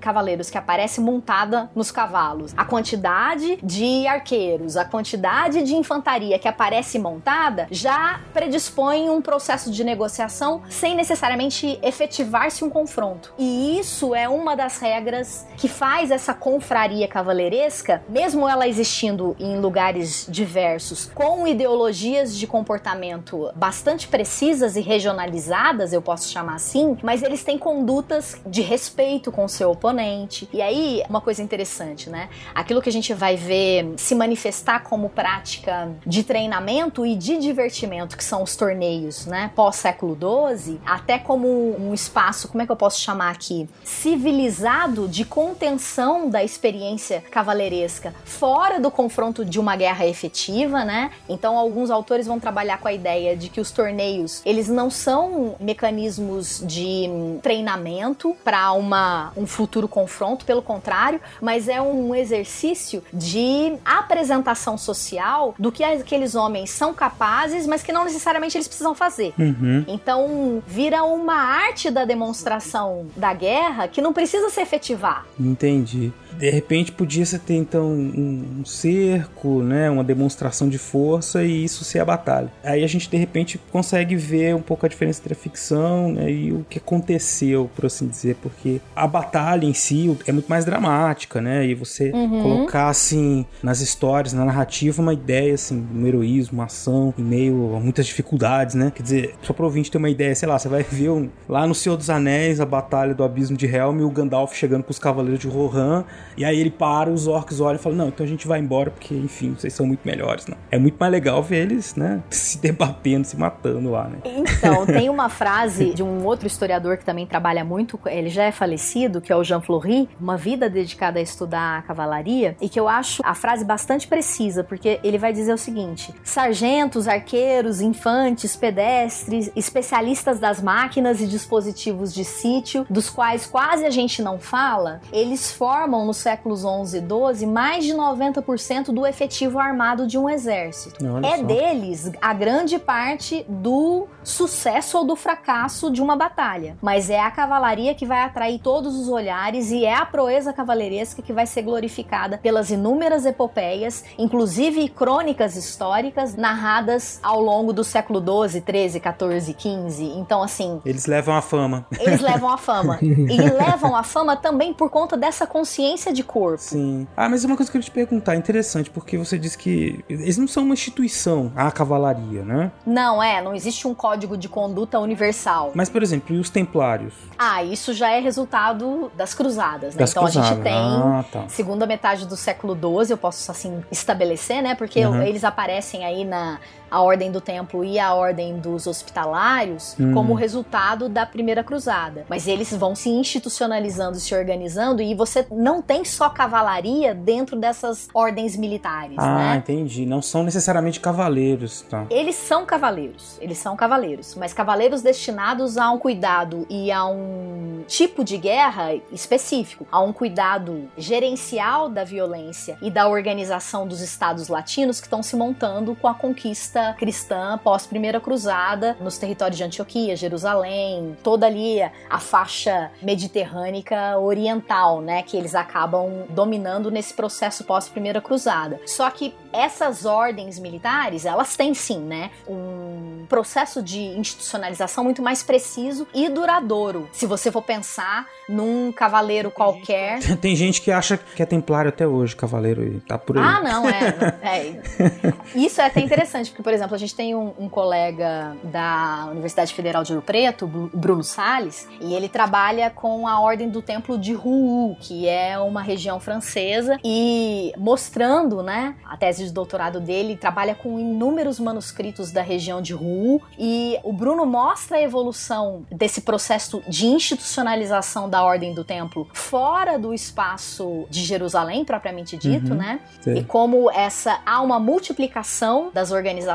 cavaleiros que aparece montada nos cavalos, a quantidade de arqueiros, a quantidade de infantaria que aparece montada, já predispõe um processo de negociação sem necessariamente efetivar-se um confronto. E isso é uma das regras que faz essa confraria cavaleiresca, mesmo ela existindo em lugares diversos, com ideologias de comportamento bastante precisas e regionalizadas, eu posso chamar assim, mas eles têm condutas de respeito com o seu oponente. E aí, uma coisa interessante, né? Aquilo que a gente vai ver se manifestar como prática de treinamento e de divertimento, que são os torneios, né? Pós-século XII, até como um espaço, como é que eu posso chamar aqui? Civilizado de contenção da experiência cavaleiresca fora do confronto de uma guerra efetiva, né? Então, alguns autores vão trabalhar com a ideia de que os torneios, eles não são mecanismos de treinamento para uma um futuro confronto, pelo contrário, mas é um exercício de apresentação social do que aqueles homens são capazes, mas que não necessariamente eles precisam fazer. Uhum. Então, vira uma arte da demonstração da guerra que não precisa se efetivar. Entendi. De repente podia ser ter então um, um cerco, né, uma demonstração de força e isso ser a batalha. Aí a gente de repente consegue ver um pouco a diferença entre a ficção né, e o que aconteceu, por assim dizer, porque a batalha em si é muito mais dramática, né? E você colocar assim nas histórias, na narrativa, uma ideia assim, um heroísmo, uma ação em meio a muitas dificuldades, né? Quer dizer, só para ouvinte ter uma ideia, sei lá, você vai ver um, lá no Senhor dos Anéis a batalha do abismo de Helm e o Gandalf chegando com os cavaleiros de Rohan e aí ele para, os orcs olham e falam: Não, então a gente vai embora porque, enfim, vocês são muito melhores, né? É muito mais legal ver eles, né? Se debatendo, se matando lá, né? Então, tem uma frase de um outro historiador que também trabalha muito, ele já é falecido, que é o Jean Fleury, uma vida dedicada a estudar a cavalaria, e que eu acho a frase bastante precisa, porque ele vai dizer o seguinte: sargentos, arqueiros, infantes, pedestres, especialistas das máquinas e dispositivos de sítio, dos quais quase a gente não fala, eles formam nos séculos 11 e 12 mais de 90% do efetivo armado de um exército. Olha é só. deles a grande parte do sucesso ou do fracasso de uma batalha. Mas é a cavalaria que vai atrair todos os olhares e é a proeza cavaleiresca que vai ser glorificada pelas inúmeras epopeias, inclusive crônicas históricas narradas ao longo do século 12, 13, 14, 15. Então, assim, Eles levam a fama. eles levam a fama. E levam a fama também por conta dessa consciência de corpo. Sim. Ah, mas uma coisa que eu ia te perguntar, interessante, porque você disse que eles não são uma instituição, a cavalaria, né? Não, é, não existe um código de conduta universal. Mas, por exemplo, e os templários? Ah, isso já é resultado das cruzadas, né? Das então a gente cruzadas. tem Ah, tá. segunda metade do século XII, eu posso assim estabelecer, né? Porque Uhum. eles aparecem aí na a ordem do templo e a ordem dos hospitalários Hum. como resultado da primeira cruzada. Mas eles vão se institucionalizando, se organizando, e você não tem só cavalaria dentro dessas ordens militares, Ah, né? entendi. Não são necessariamente cavaleiros, tá? Eles são cavaleiros, eles são cavaleiros, mas cavaleiros destinados a um cuidado e a um tipo de guerra específico, a um cuidado gerencial da violência e da organização dos estados latinos que estão se montando com a conquista cristã pós Primeira Cruzada nos territórios de Antioquia, Jerusalém, toda ali a faixa mediterrânica oriental, né, que eles acabam dominando nesse processo pós Primeira Cruzada. Só que essas ordens militares, elas têm sim, né, um processo de institucionalização muito mais preciso e duradouro. Se você for pensar num cavaleiro qualquer, Tem gente que acha que é templário até hoje, cavaleiro, e tá por aí. ah, não, é, é. Isso é até interessante, porque, por exemplo, a gente tem um, um colega da Universidade Federal de Ouro Preto, Bru- Bruno Salles, e ele trabalha com a Ordem do Templo de Rouen, que é uma região francesa, e mostrando, né, a tese de doutorado dele, trabalha com inúmeros manuscritos da região de Rouen, e o Bruno mostra a evolução desse processo de institucionalização da Ordem do Templo fora do espaço de Jerusalém, propriamente dito, Uhum. né? Sei. E como essa há uma multiplicação das organizações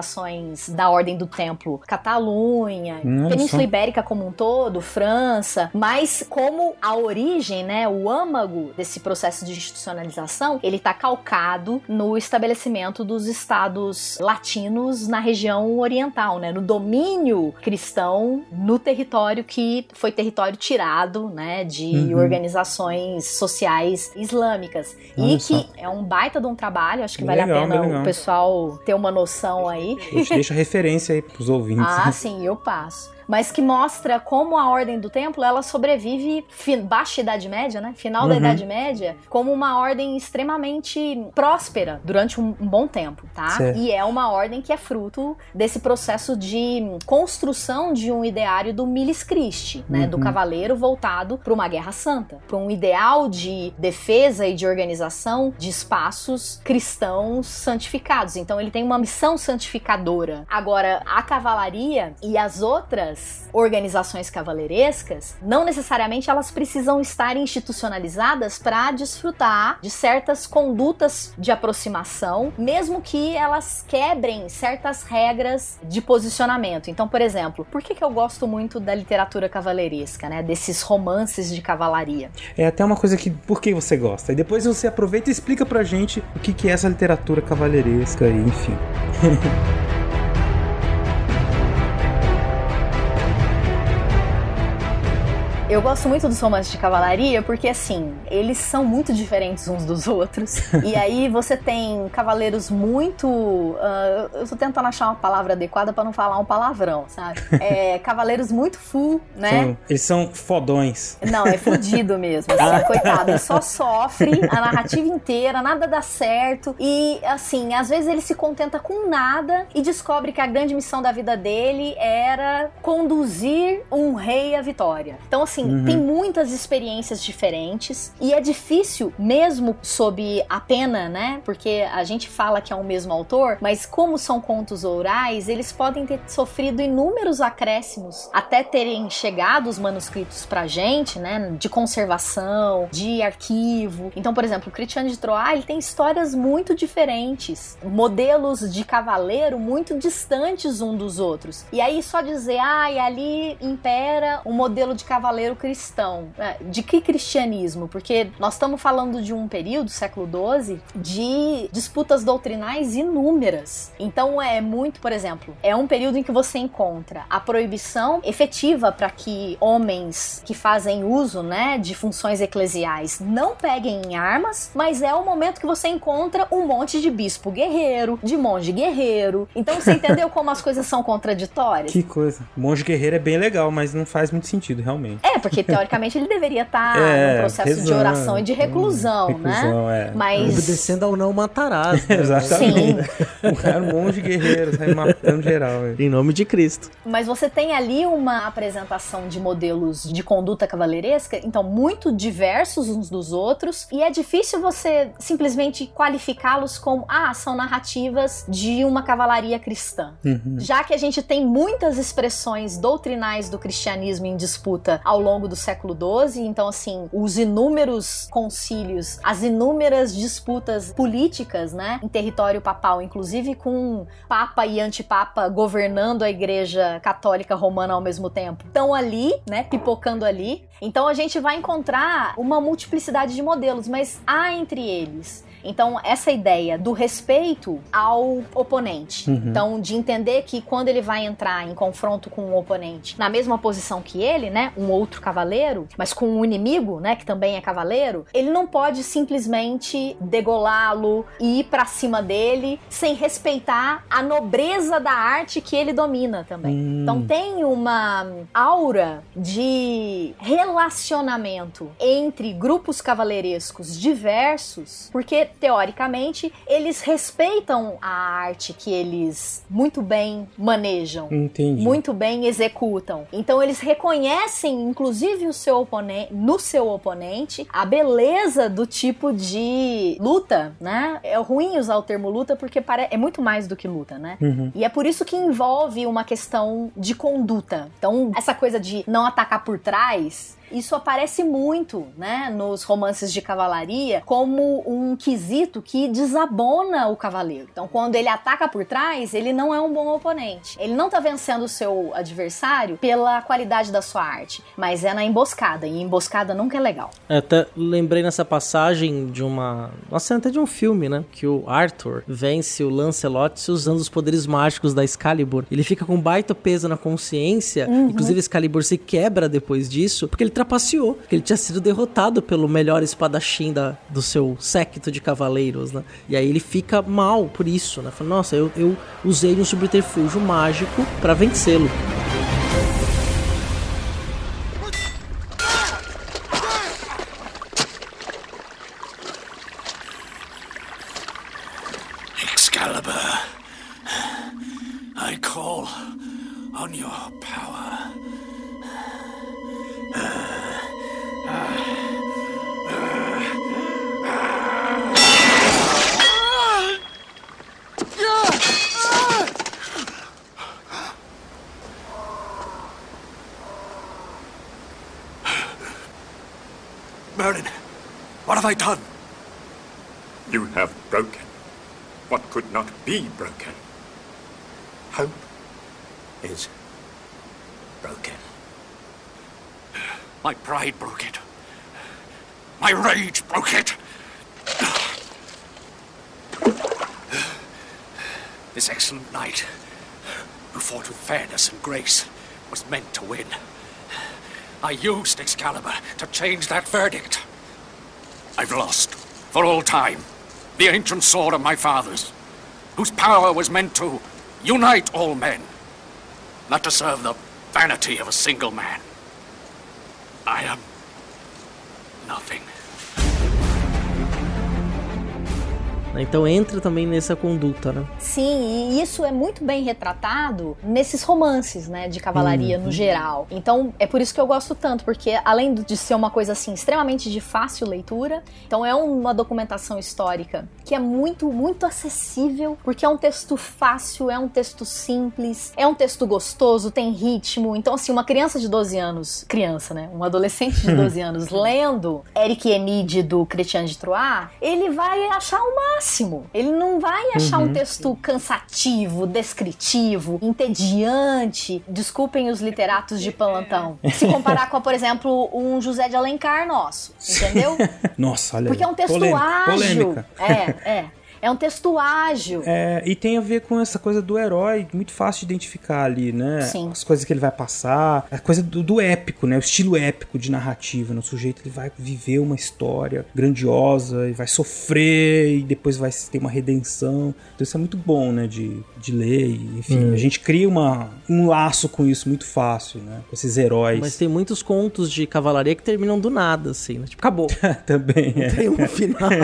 da Ordem do Templo, Catalunha, Península. Ibérica como um todo, França, mas como a origem, né, o âmago desse processo de institucionalização, ele está calcado no estabelecimento dos estados latinos na região oriental, né, no domínio cristão no território que foi território tirado, né, de Uhum. organizações sociais islâmicas Olha e que é um baita de um trabalho, acho que vale legal, a pena legal. o pessoal ter uma noção aí. Deixa, deixa a referência aí pros ouvintes. Ah, sim, eu passo. Mas que mostra como a Ordem do Templo ela sobrevive baixa Idade Média, né? Final da Uhum. Idade Média, como uma ordem extremamente próspera durante um, bom tempo, tá? Certo. E é uma ordem que é fruto desse processo de construção de um ideário do Milis Christi, né? Do Uhum. cavaleiro voltado para uma guerra santa, para um ideal de defesa e de organização de espaços cristãos santificados. Então ele tem uma missão santificadora. Agora, a cavalaria e as outras organizações cavaleirescas, não necessariamente elas precisam estar institucionalizadas para desfrutar de certas condutas de aproximação, mesmo que elas quebrem certas regras de posicionamento. Então, por exemplo, por que, que eu gosto muito da literatura cavaleiresca, né? Desses romances de cavalaria? É até uma coisa que. Por que você gosta? E depois você aproveita e explica pra gente o que, que é essa literatura cavaleiresca e enfim. Eu gosto muito dos romances de cavalaria porque, assim, eles são muito diferentes uns dos outros. e aí você tem cavaleiros muito. ah, eu tô tentando achar uma palavra adequada pra não falar um palavrão, sabe? É, cavaleiros muito full, né? São- eles são fodões. Não, é fudido mesmo. Assim, coitado, ele só sofre a narrativa inteira, nada dá certo. E, assim, às vezes ele se contenta com nada e descobre que a grande missão da vida dele era conduzir um rei à vitória. Então, assim, tem muitas experiências diferentes e é difícil, mesmo sob a pena, né? Porque a gente fala que é o mesmo autor, mas como são contos orais, eles podem ter sofrido inúmeros acréscimos até terem chegado os manuscritos pra gente, né? De conservação, de arquivo. Então, por exemplo, o Cristiano de Troyes, ele tem histórias muito diferentes, modelos de cavaleiro muito distantes um dos outros. E aí só dizer, ah, e ali impera um modelo de cavaleiro cristão. É, De que cristianismo? Porque nós estamos falando de um período, século XII, de disputas doutrinais inúmeras. Então é muito, por exemplo, é um período em que você encontra a proibição efetiva para que homens que fazem uso, né, de funções eclesiais não peguem em armas, mas é o momento que você encontra um monte de bispo guerreiro, de monge guerreiro. Então você entendeu como as coisas são contraditórias? Que coisa. Monge guerreiro é bem legal, mas não faz muito sentido, realmente. É, porque teoricamente ele deveria estar É, no processo de oração e de reclusão, né? Reclusão, é. Mas Obedecendo ao não matarás. né? Exatamente. Cara é um monge guerreiro, sai matando geral. velho. Em nome de Cristo. Mas você tem ali uma apresentação de modelos de conduta cavaleiresca, então muito diversos uns dos outros, e é difícil você simplesmente qualificá-los como, ah, são narrativas de uma cavalaria cristã. Uhum. Já que a gente tem muitas expressões doutrinais do cristianismo em disputa ao longo do século XII. Então, assim, os inúmeros concílios, as inúmeras disputas políticas, né, em território papal, inclusive com papa e antipapa governando a igreja católica romana ao mesmo tempo, estão ali, né, pipocando ali. Então a gente vai encontrar uma multiplicidade de modelos, mas há entre eles então, essa ideia do respeito ao oponente. Uhum. Então, de entender que quando ele vai entrar em confronto com um oponente na mesma posição que ele, né, um outro cavaleiro, mas com um inimigo, né, que também é cavaleiro, ele não pode simplesmente degolá-lo e ir para cima dele sem respeitar a nobreza da arte que ele domina também. Hum. Então, tem uma aura de relacionamento entre grupos cavaleirescos diversos, porque teoricamente eles respeitam a arte que eles muito bem manejam, Entendi. muito bem executam. Então eles reconhecem, inclusive o seu oponente, no seu oponente, a beleza do tipo de luta, né? É ruim usar o termo luta porque pare- é muito mais do que luta, né? Uhum. E é por isso que envolve uma questão de conduta. Então, essa coisa de não atacar por trás. Isso aparece muito, né, nos romances de cavalaria, como um quesito que desabona o cavaleiro. Então, quando ele ataca por trás, ele não é um bom oponente. Ele não tá vencendo o seu adversário pela qualidade da sua arte, mas é na emboscada, e emboscada nunca é legal. É, até lembrei nessa passagem de uma. Uma cena até de um filme, né? Que o Arthur vence o Lancelot usando os poderes mágicos da Excalibur. Ele fica com baita peso na consciência. Inclusive, Excalibur se quebra depois disso, porque ele trapaceou. Ele tinha sido derrotado pelo melhor espadachim da, do seu séquito de cavaleiros, né? E aí ele fica mal por isso, né? Fala, nossa, eu, eu usei um subterfúgio mágico pra vencê-lo. On your power. Merlin, what have I done? You have broken what could not be broken. Hope is broken. My pride broke it. My rage broke it. This excellent knight, who fought with fairness and grace, was meant to win. I used Excalibur to change that verdict. I've lost, for all time, the ancient sword of my fathers, whose power was meant to unite all men, not to serve the vanity of a single man. Então entra também nessa conduta, né? Sim, e isso é muito bem retratado nesses romances, né, de cavalaria no geral. Então, é por isso que eu gosto tanto, porque além de ser uma coisa assim extremamente de fácil leitura, então é uma documentação histórica que é muito, muito acessível, porque é um texto fácil, é um texto simples, é um texto gostoso, tem ritmo. Então, assim, uma criança de 12 anos, criança, né, um adolescente de 12 anos lendo Eric Enide do Christian de Troyes, ele vai achar o máximo. Ele não vai achar um texto cansativo, descritivo, entediante. Desculpem os literatos de plantão. Se comparar com, por exemplo, um José de Alencar nosso, entendeu? Nossa, olha Porque é um texto Polêmica, ágil. polêmica. É, é. É um texto ágil. É, e tem a ver com essa coisa do herói, muito fácil de identificar ali, né? Sim. As coisas que ele vai passar, a coisa do, do épico, né? O estilo épico de narrativa. No sujeito ele vai viver uma história grandiosa e vai sofrer e depois vai ter uma redenção. Então isso é muito bom, né? De, de ler. E, enfim, Hum. a gente cria uma, um laço com isso muito fácil, né? Com esses heróis. Mas tem muitos contos de cavalaria que terminam do nada, assim, né? Tipo, acabou. Também é. Tem um final.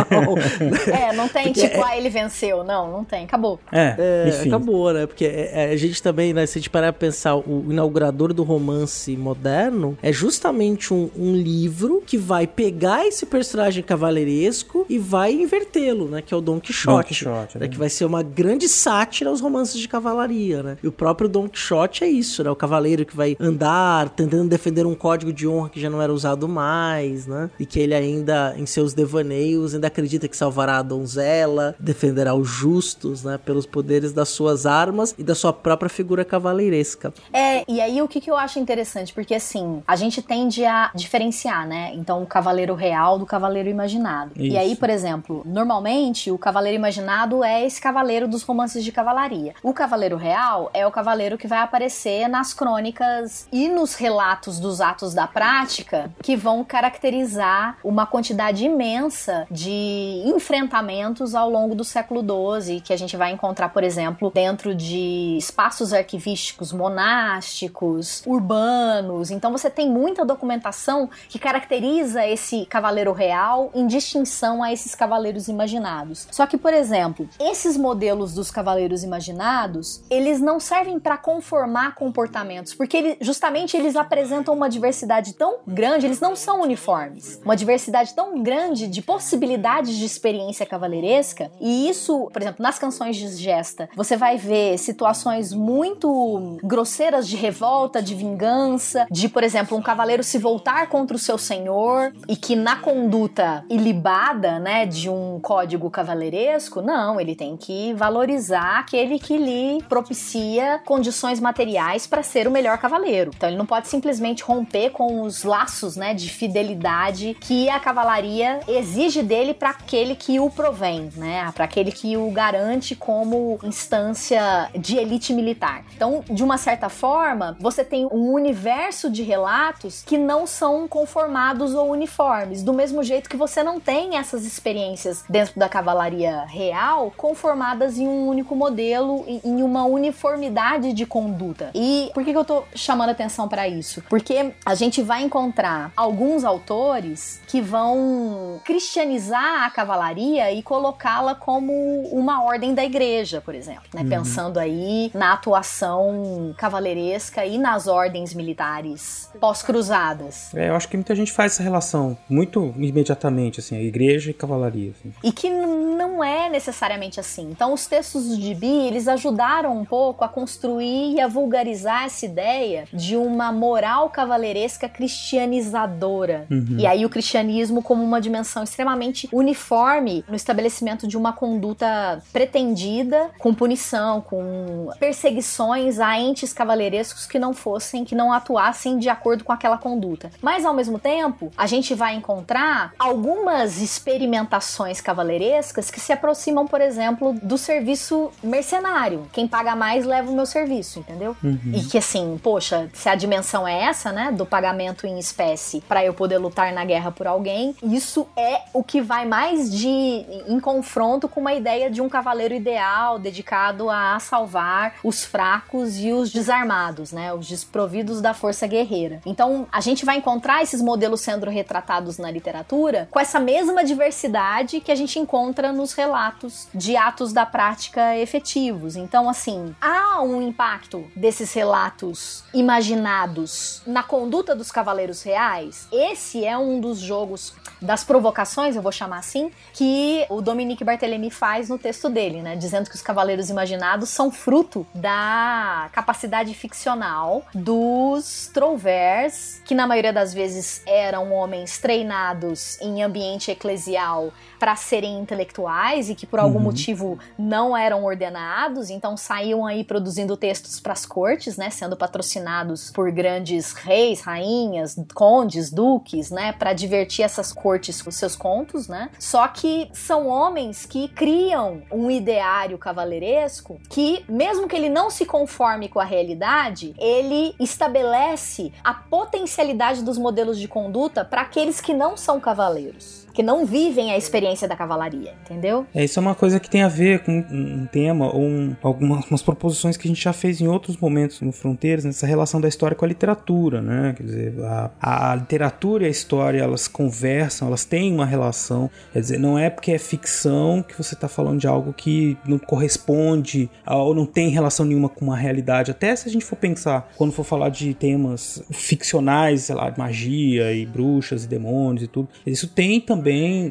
É, não tem tipo, ah, ele venceu. Não, não tem. Acabou. É, É, enfim. acabou, né? Porque é, é, a gente também, né? Se a gente parar pra pensar, o inaugurador do romance moderno é justamente um, um livro que vai pegar esse personagem cavaleiresco e vai invertê-lo, né? Que é o Don Quixote. Don Quixote, né? né? Que vai ser uma grande sátira aos romances de cavalaria, né? E o próprio Don Quixote é isso, né? O cavaleiro que vai andar tentando defender um código de honra que já não era usado mais, né? E que ele ainda, em seus devaneios, ainda acredita que salvará a donzela, defenderá os justos, né? Pelos poderes das suas armas e da sua própria figura cavaleiresca. É, e aí o que, que eu acho interessante? Porque assim, a gente tende a diferenciar, né? Então, o cavaleiro real do cavaleiro imaginado. E Isso. aí, por exemplo, normalmente o cavaleiro imaginado é esse cavaleiro dos romances de cavalaria. O cavaleiro real é o cavaleiro que vai aparecer nas crônicas e nos relatos dos atos da prática que vão caracterizar uma quantidade imensa de enfrentamentos ao longo do século XII, que a gente vai encontrar, por exemplo, dentro de espaços arquivísticos monásticos, urbanos. Então você tem muita documentação que caracteriza esse cavaleiro real em distinção a esses cavaleiros imaginados. Só que, por exemplo, esses modelos dos cavaleiros imaginados, eles não servem para conformar comportamentos, porque ele- justamente eles apresentam uma diversidade tão grande, eles não são uniformes. Uma diversidade tão grande de possibilidades de experiência cavaleiresca, e isso, por exemplo, nas canções de gesta, você vai ver situações muito grosseiras de revolta, de vingança, de, por exemplo, um cavaleiro se voltar contra o seu senhor e que na conduta ilibada, né, de um código cavaleiresco, não, ele tem que valorizar aquele que lhe propicia condições materiais para ser o melhor cavaleiro. Então ele não pode simplesmente romper com os laços, né, de fidelidade que a cavalaria exige dele para aquele que o provém, né, para aquele que o garante como instância de elite militar. Então, de uma certa forma, você tem um universo de relatos que não são conformados ou uniformes, do mesmo jeito que você não tem essas experiências dentro da cavalaria real conformadas em um único modelo, em- uma uniformidade de conduta. E por que, que eu tô chamando atenção para isso? Porque a gente vai encontrar alguns autores que vão cristianizar a cavalaria e colocá-la como uma ordem da igreja, por exemplo, né? Uhum. Pensando aí na atuação cavaleiresca e nas ordens militares pós-cruzadas. É, eu acho que muita gente faz essa relação muito imediatamente, assim, a igreja e cavalaria. assim. E que não é necessariamente assim. Então, os textos do Gibi, eles ajudaram um pouco a construir e a vulgarizar essa ideia de uma moral cavaleiresca cristianizadora. Uhum. E aí o cristianismo como uma dimensão extremamente uniforme no estabelecimento de uma conduta pretendida, com punição, com perseguições a entes cavaleirescos que não fossem, que não atuassem de acordo com aquela conduta. Mas ao mesmo tempo, a gente vai encontrar algumas experimentações cavaleirescas que se aproximam, por exemplo, do serviço mercenário. Quem paga mais leva o meu serviço, entendeu? E que assim, poxa, se a dimensão é essa, né, do pagamento em espécie para eu poder lutar na guerra por alguém, isso é o que vai mais de em confronto com uma ideia de um cavaleiro ideal dedicado a salvar os fracos e os desarmados, né, os desprovidos da força guerreira. Então, a gente vai encontrar esses modelos sendo retratados na literatura com essa mesma diversidade que a gente encontra nos relatos de atos da prática efetivos. Então, assim, há um impacto desses relatos imaginados na conduta dos cavaleiros reais. Esse é um dos jogos das provocações, eu vou chamar assim, que o Dominique Barthelemy faz no texto dele, né, dizendo que os cavaleiros imaginados são fruto da capacidade ficcional dos Trouvers, que na maioria das vezes eram homens treinados em ambiente eclesial para serem intelectuais e que por algum Uhum. motivo não eram ordenados, então saíam aí produzindo textos para as cortes, né, sendo patrocinados por grandes reis, rainhas, condes, duques, né, para divertir essas cortes com seus contos, né? Só que são homens que criam um ideário cavaleiresco que, mesmo que ele não se conforme com a realidade, ele estabelece a potencialidade dos modelos de conduta para aqueles que não são cavaleiros. Que não vivem a experiência da cavalaria, entendeu? É, isso é uma coisa que tem a ver com um tema ou um, algumas proposições que a gente já fez em outros momentos no Fronteiras, nessa relação da história com a literatura, né? Quer dizer, a, a literatura e a história, elas conversam, elas têm uma relação. Quer dizer, não é porque é ficção que você está falando de algo que não corresponde ou não tem relação nenhuma com uma realidade. Até se a gente for pensar, quando for falar de temas ficcionais, sei lá, magia e bruxas e demônios e tudo, isso tem também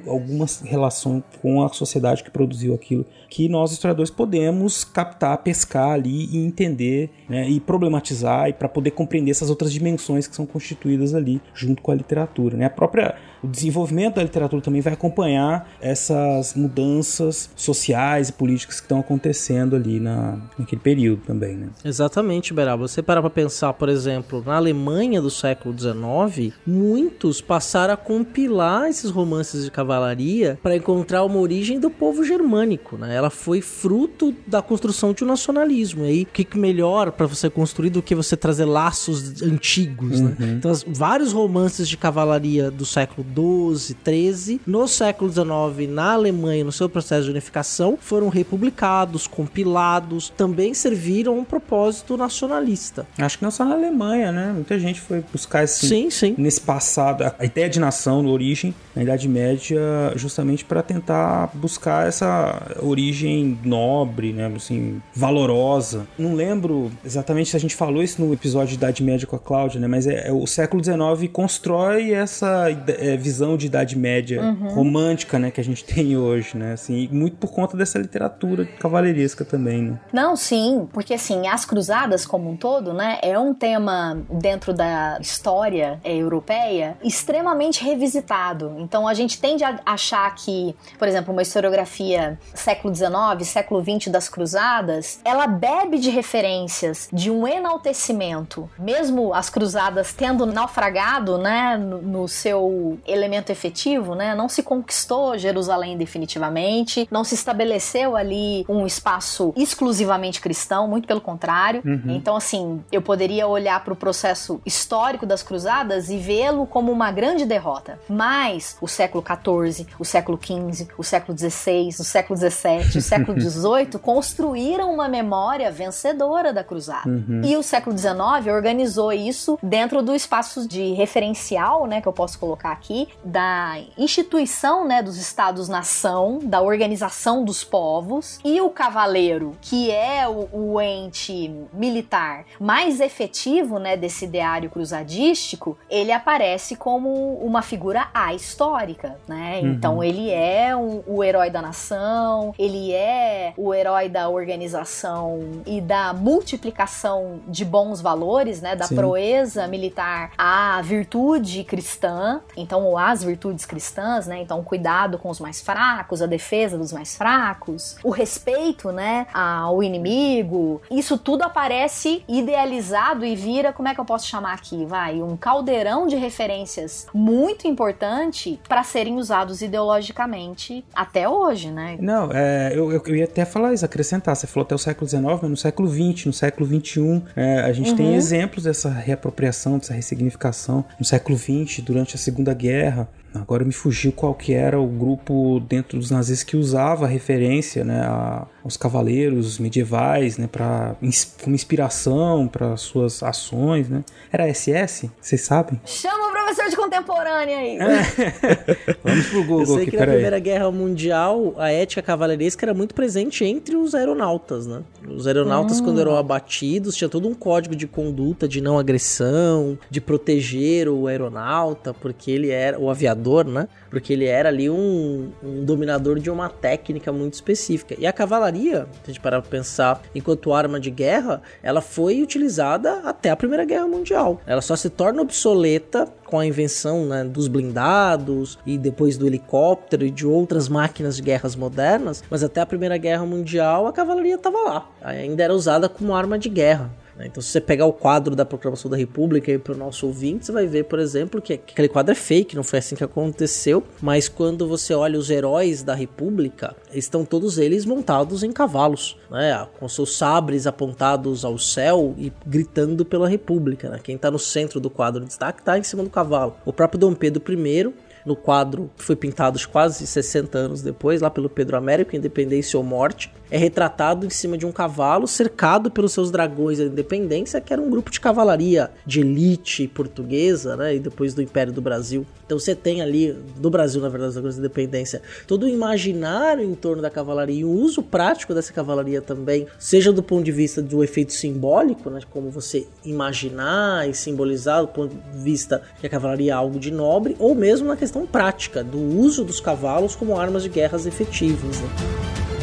alguma relação com a sociedade que produziu aquilo que nós historiadores podemos captar, pescar ali e entender né, e problematizar e para poder compreender essas outras dimensões que são constituídas ali junto com a literatura. Né? A própria o desenvolvimento da literatura também vai acompanhar essas mudanças sociais e políticas que estão acontecendo ali na, naquele período também, né? Exatamente, Beraba. Você parar para pensar, por exemplo, na Alemanha do século XIX, muitos passaram a compilar esses romances de cavalaria para encontrar uma origem do povo germânico, né? Ela foi fruto da construção de um nacionalismo. E aí, o que, que melhor para você construir do que você trazer laços antigos, né? Uhum. Então, as, vários romances de cavalaria do século 12, 13, no século 19, na Alemanha, no seu processo de unificação, foram republicados, compilados, também serviram um propósito nacionalista. Acho que não só na Alemanha, né? Muita gente foi buscar esse, sim, sim. nesse passado, a ideia de nação, origem, na Idade Média, justamente para tentar buscar essa origem nobre, né? Assim, valorosa. Não lembro exatamente se a gente falou isso no episódio de Idade Média com a Cláudia, né? Mas é, é o século XIX constrói essa é, visão de Idade Média Uhum. romântica, né? Que a gente tem hoje, né? Assim, muito por conta dessa literatura cavalheiresca também, né? Não, sim, porque assim, as cruzadas como um todo, né, é um tema dentro da história é, europeia extremamente revisitado. Então a gente tende a achar que, por exemplo, uma historiografia século XIX, século XX das cruzadas, ela bebe de referências de um enaltecimento, mesmo as cruzadas tendo naufragado, né, no, no seu elemento efetivo, né, não se conquistou Jerusalém definitivamente, não se estabeleceu ali um espaço exclusivamente cristão, muito pelo contrário. Uhum. Então, assim, eu poderia olhar para o processo histórico das cruzadas e vê-lo como uma grande derrota. Mas o século XIV, o século XV, o século XVI, o século XVII, o século XVIII construíram uma memória vencedora da cruzada. Uhum. E o século XIX organizou isso dentro do espaço de referencial, né, que eu posso colocar aqui, da instituição, né, dos estados-nação, da organização dos povos, e o cavaleiro, que é o, o ente militar mais efetivo, né, desse ideário cruzadístico, ele aparece como uma figura ahistórica, né? Uhum. Então ele é o, o herói da nação, ele é o herói da organização e da multiplicação de bons valores, né, da Sim. proeza militar à virtude cristã, então às virtudes cristãs, né? Então cuidado com os mais fracos, a defesa dos mais fracos, o respeito, né, ao inimigo. Isso tudo aparece idealizado e vira, como é que eu posso chamar aqui, vai, um caldeirão de referências muito importante para serem usados ideologicamente até hoje, né? Não, é, eu, eu, eu ia até falar isso, acrescentar. Você falou até o século XIX, mas no século XX, no século XXI, é, a gente tem Uhum. exemplos dessa reapropriação, dessa ressignificação. No século XX, durante a Segunda Guerra, guerra agora me fugiu qual que era o grupo dentro dos nazis que usava a referência né, a- aos cavaleiros medievais né, pra, ins- como inspiração para suas ações. Né. Era a SS? Vocês sabem? Chama o professor de contemporânea aí. Vamos pro Eu Google sei aqui, que na. Primeira Guerra Mundial a ética cavaleiresca era muito presente entre os aeronautas, né? Os aeronautas, Hum. quando eram abatidos, tinha todo um código de conduta de não agressão, de proteger o aeronauta, porque ele era o aviador, né? Porque ele era ali um, um dominador de uma técnica muito específica. E a cavalaria, se a gente parar pra pensar, enquanto arma de guerra, ela foi utilizada até a Primeira Guerra Mundial. Ela só se torna obsoleta com a invenção né, dos blindados e depois do helicóptero e de outras máquinas de guerras modernas, mas até a Primeira Guerra Mundial a cavalaria estava lá, ainda era usada como arma de guerra. Né? Então, se você pegar o quadro da Proclamação da República aí para o nosso ouvinte, você vai ver, por exemplo, que que aquele quadro é fake, não foi assim que aconteceu. Mas quando você olha os heróis da República, estão todos eles montados em cavalos, né? Com seus sabres apontados ao céu e gritando pela República. Né? Quem está no centro do quadro de destaque está em cima do cavalo. O próprio Dom Pedro I no quadro que foi pintado quase 60 anos depois, lá pelo Pedro Américo, Independência ou Morte, é retratado em cima de um cavalo cercado pelos seus dragões da independência, que era um grupo de cavalaria de elite portuguesa, né? E depois do Império do Brasil. Então você tem ali, do Brasil, na verdade, da independência, todo o imaginário em torno da cavalaria e o uso prático dessa cavalaria também, seja do ponto de vista do efeito simbólico, né? Como você imaginar e simbolizar do ponto de vista que a cavalaria é algo de nobre, ou mesmo na questão prática, do uso dos cavalos como armas de guerras efetivas. Né?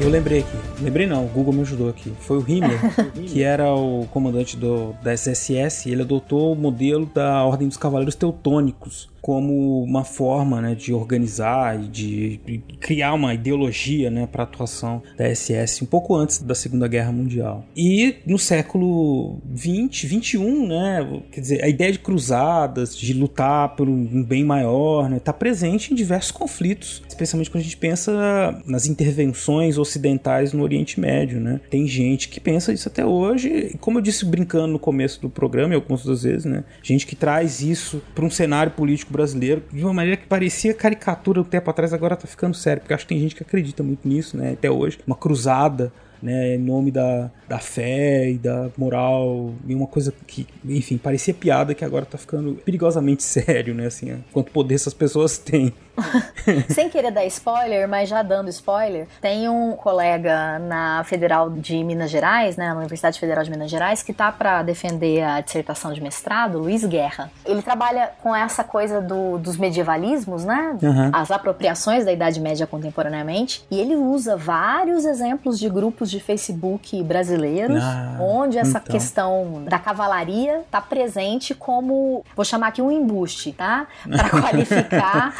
Eu lembrei aqui. Lembrei não, o Google me ajudou aqui. Foi o Himmler, que era o comandante do, da SSS, ele adotou o modelo da Ordem dos Cavaleiros Teutônicos como uma forma né, de organizar e de, criar uma ideologia né, para a atuação da SS um pouco antes da Segunda Guerra Mundial. E no século 20, 21, né, quer dizer, a ideia de cruzadas, de lutar por um bem maior, está né, tá presente em diversos conflitos, especialmente quando a gente pensa nas intervenções ocidentais no Oriente Médio. Né? Tem gente que pensa isso até hoje, como eu disse brincando no começo do programa, e algumas das vezes, né, gente que traz isso para um cenário político brasileiro de uma maneira que parecia caricatura um tempo atrás, agora tá ficando sério, porque acho que tem gente que acredita muito nisso, né? Até hoje, uma cruzada né, em nome da, da fé e da moral, e uma coisa que, enfim, parecia piada que agora tá ficando perigosamente sério, né, assim, quanto poder essas pessoas têm. Sem querer dar spoiler, mas já dando spoiler, tem um colega na Federal de Minas Gerais, né, na Universidade Federal de Minas Gerais, que tá para defender a dissertação de mestrado, Luiz Guerra. Ele trabalha com essa coisa do, dos medievalismos, né, uhum. as apropriações da Idade Média contemporaneamente, e ele usa vários exemplos de grupos de Facebook brasileiros, ah, onde essa então. questão da cavalaria tá presente como, vou chamar aqui um embuste, tá? Para qualificar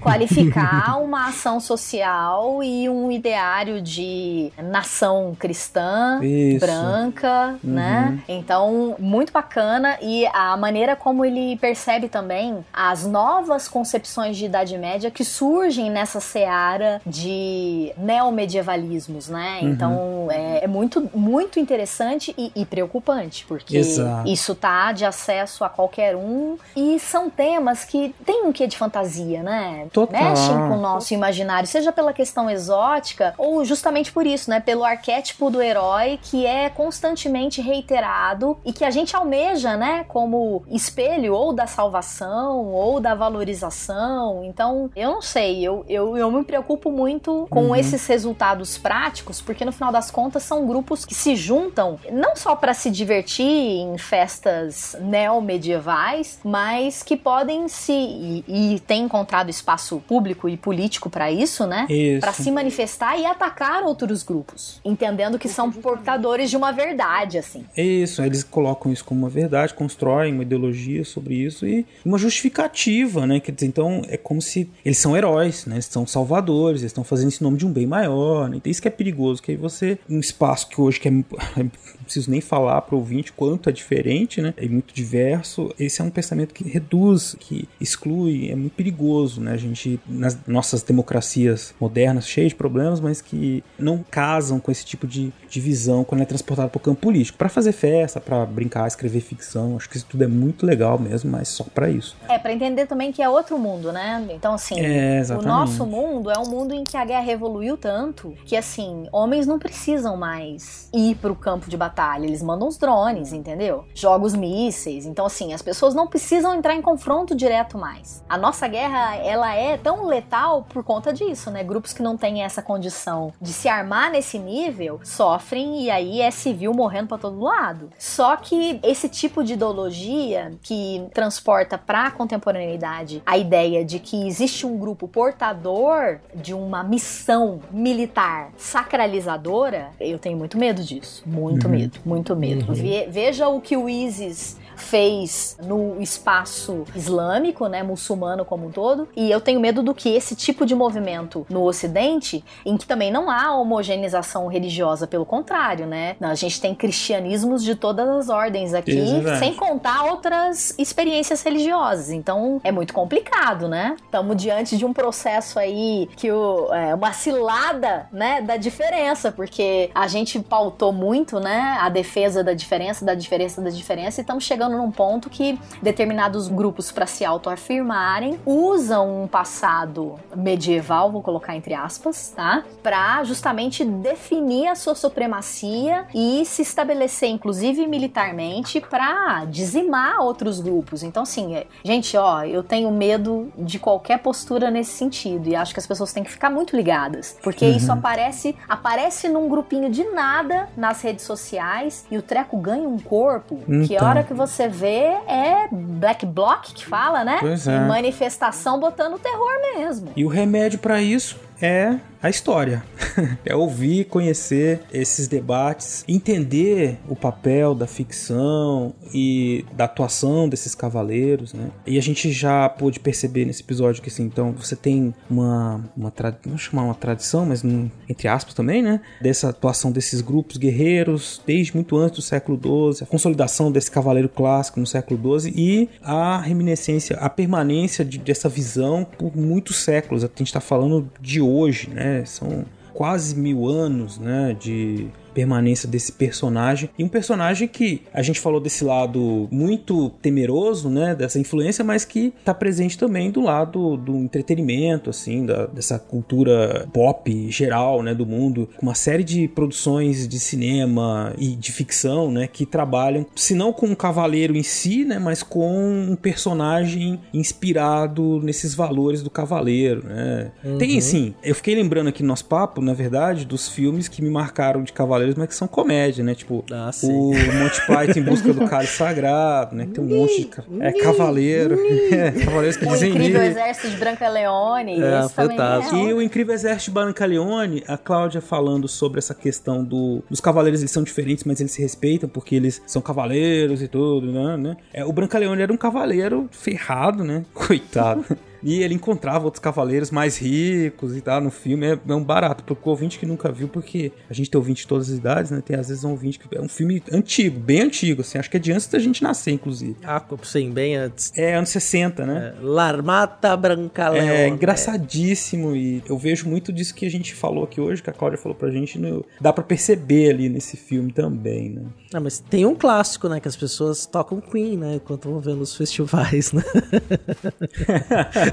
qualificar uma ação social e um ideário de nação cristã, Isso. branca, uhum. né? Então, muito bacana e a maneira como ele percebe também as novas concepções de Idade Média que surgem nessa seara de neomedievalismos, né? Uhum. Então, é, é, muito, muito interessante e, e preocupante, porque Exato. isso tá de acesso a qualquer um e são temas que tem um quê de fantasia, né? Total. mexem com o nosso imaginário, seja pela questão exótica ou justamente por isso, né? Pelo arquétipo do herói que é constantemente reiterado e que a gente almeja, né? Como espelho ou da salvação ou da valorização. Então, eu não sei, eu, eu, eu me preocupo muito com uhum. esses resultados práticos, porque no final das contas são grupos que se juntam não só para se divertir em festas neomedievais, mas que podem se e, e têm encontrado espaço público e político para isso, né? Para se manifestar e atacar outros grupos, entendendo que são portadores de uma verdade, assim. Isso, eles colocam isso como uma verdade, constroem uma ideologia sobre isso e uma justificativa, né? Quer dizer, então é como se eles são heróis, né? Eles são salvadores, eles estão fazendo isso em nome de um bem maior, né? Então isso que é perigoso, que aí você, um espaço que hoje que é preciso nem falar para o ouvinte quanto é diferente, né? É muito diverso. Esse é um pensamento que reduz, que exclui, é muito perigoso, né? A gente, nas nossas democracias modernas, cheias de problemas, mas que não casam com esse tipo de, de visão quando é transportado para o campo político. Para fazer festa, para brincar, escrever ficção, acho que isso tudo é muito legal mesmo, mas só para isso. É, para entender também que é outro mundo, né? Então, assim, é, o nosso mundo é um mundo em que a guerra evoluiu tanto que, assim, homens não precisam mais ir para o campo de batalha batalha, eles mandam os drones, entendeu? Jogos mísseis. Então, assim, as pessoas não precisam entrar em confronto direto mais. A nossa guerra, ela é tão letal por conta disso, né? Grupos que não têm essa condição de se armar nesse nível sofrem e aí é civil morrendo para todo lado. Só que esse tipo de ideologia que transporta para a contemporaneidade a ideia de que existe um grupo portador de uma missão militar sacralizadora, eu tenho muito medo disso. Muito uhum. medo medo, muito medo. Uhum. Ve veja o que o ISIS fez no espaço islâmico, né, muçulmano como um todo, e eu tenho medo do que esse tipo de movimento no Ocidente, em que também não há homogeneização religiosa, pelo contrário, né? A gente tem cristianismos de todas as ordens aqui, Exatamente. sem contar outras experiências religiosas. Então é muito complicado, né? Estamos diante de um processo aí que o, é uma cilada, né, da diferença, porque a gente pautou muito, né, a defesa da diferença, da diferença, da diferença, e estamos chegando chegando num ponto que determinados grupos, para se autoafirmarem, usam um passado medieval, vou colocar entre aspas, tá? Pra justamente definir a sua supremacia e se estabelecer, inclusive militarmente, para dizimar outros grupos. Então, assim, é, gente, ó, eu tenho medo de qualquer postura nesse sentido e acho que as pessoas têm que ficar muito ligadas, porque Uhum. isso aparece aparece num grupinho de nada nas redes sociais e o treco ganha um corpo que a Então. hora que você vê é black bloc que fala, né? Pois é. E manifestação botando terror mesmo. E o remédio pra isso é a história. é ouvir, conhecer esses debates, entender o papel da ficção e da atuação desses cavaleiros, né? E a gente já pôde perceber nesse episódio que assim, então você tem uma uma não chamar uma tradição, mas num- entre aspas também, né? Dessa atuação desses grupos guerreiros desde muito antes do século XII, a consolidação desse cavaleiro clássico no século XII e a reminiscência, a permanência de- dessa visão por muitos séculos. A gente está falando de hoje, né? São quase mil anos, né? De permanência desse personagem. E um personagem que a gente falou desse lado muito temeroso, né, dessa influência, mas que tá presente também do lado do entretenimento, assim, da, dessa cultura pop geral, né, do mundo, uma série de produções de cinema e de ficção, né, que trabalham, se não com um cavaleiro em si, né, mas com um personagem inspirado nesses valores do cavaleiro, né. Tem, assim, eu fiquei lembrando aqui no nosso papo, na verdade, dos filmes que me marcaram de cavaleiros, mas que são comédia, né? Tipo, Ah, sim. o Monty Python em busca do cálice sagrado, né? Que tem um monte de ca- é, cavaleiro. É, cavaleiros que O dizem incrível "Ni". exército de Branca Leone. É, também fantástico. é E o Incrível Exército de Brancaleone, a Cláudia falando sobre essa questão do, dos cavaleiros, eles são diferentes, mas eles se respeitam porque eles são cavaleiros e tudo, né? né? É, o Brancaleone era um cavaleiro ferrado, né? Coitado. E ele encontrava outros cavaleiros mais ricos e tal no filme. É, é um barato pro ouvinte que nunca viu, porque a gente tem ouvinte de todas as idades, né? Tem às vezes um ouvinte que é um filme antigo, bem antigo, assim. Acho que é de antes da gente nascer, inclusive. Ah, sim, bem antes. É anos 60, né? Larmata Branca Leone. É engraçadíssimo e eu vejo muito disso que a gente falou aqui hoje, que a Cláudia falou pra gente, no- dá pra perceber ali nesse filme também, né? Ah, mas tem um clássico, né? Que as pessoas tocam Queen, né? Enquanto vão vendo os festivais, né?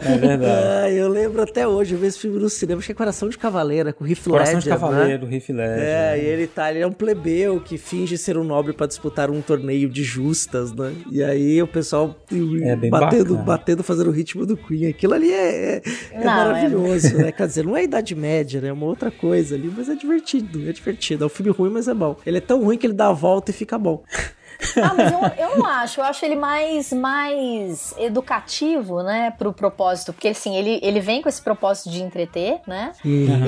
É verdade. Ah, eu lembro até hoje, eu vi esse filme no cinema, é Coração de Cavaleiro, com o Heath Coração Ledger, de Cavaleiro, né? Heath Ledger. É, e ele tá, ele é um plebeu que finge ser um nobre pra disputar um torneio de justas, né? E aí o pessoal É batendo, bacana. batendo, fazendo o ritmo do Queen. Aquilo ali é, é, é Não, maravilhoso, né? Quer dizer, não é Idade Média, né? É uma outra coisa ali, mas é divertido, é divertido. É um filme ruim, mas é bom. Ele é tão ruim que ele dá a volta e fica bom. Ah, mas eu, eu não acho. Eu acho ele mais, mais educativo, né, pro propósito. Porque, assim, ele, ele vem com esse propósito de entreter, né?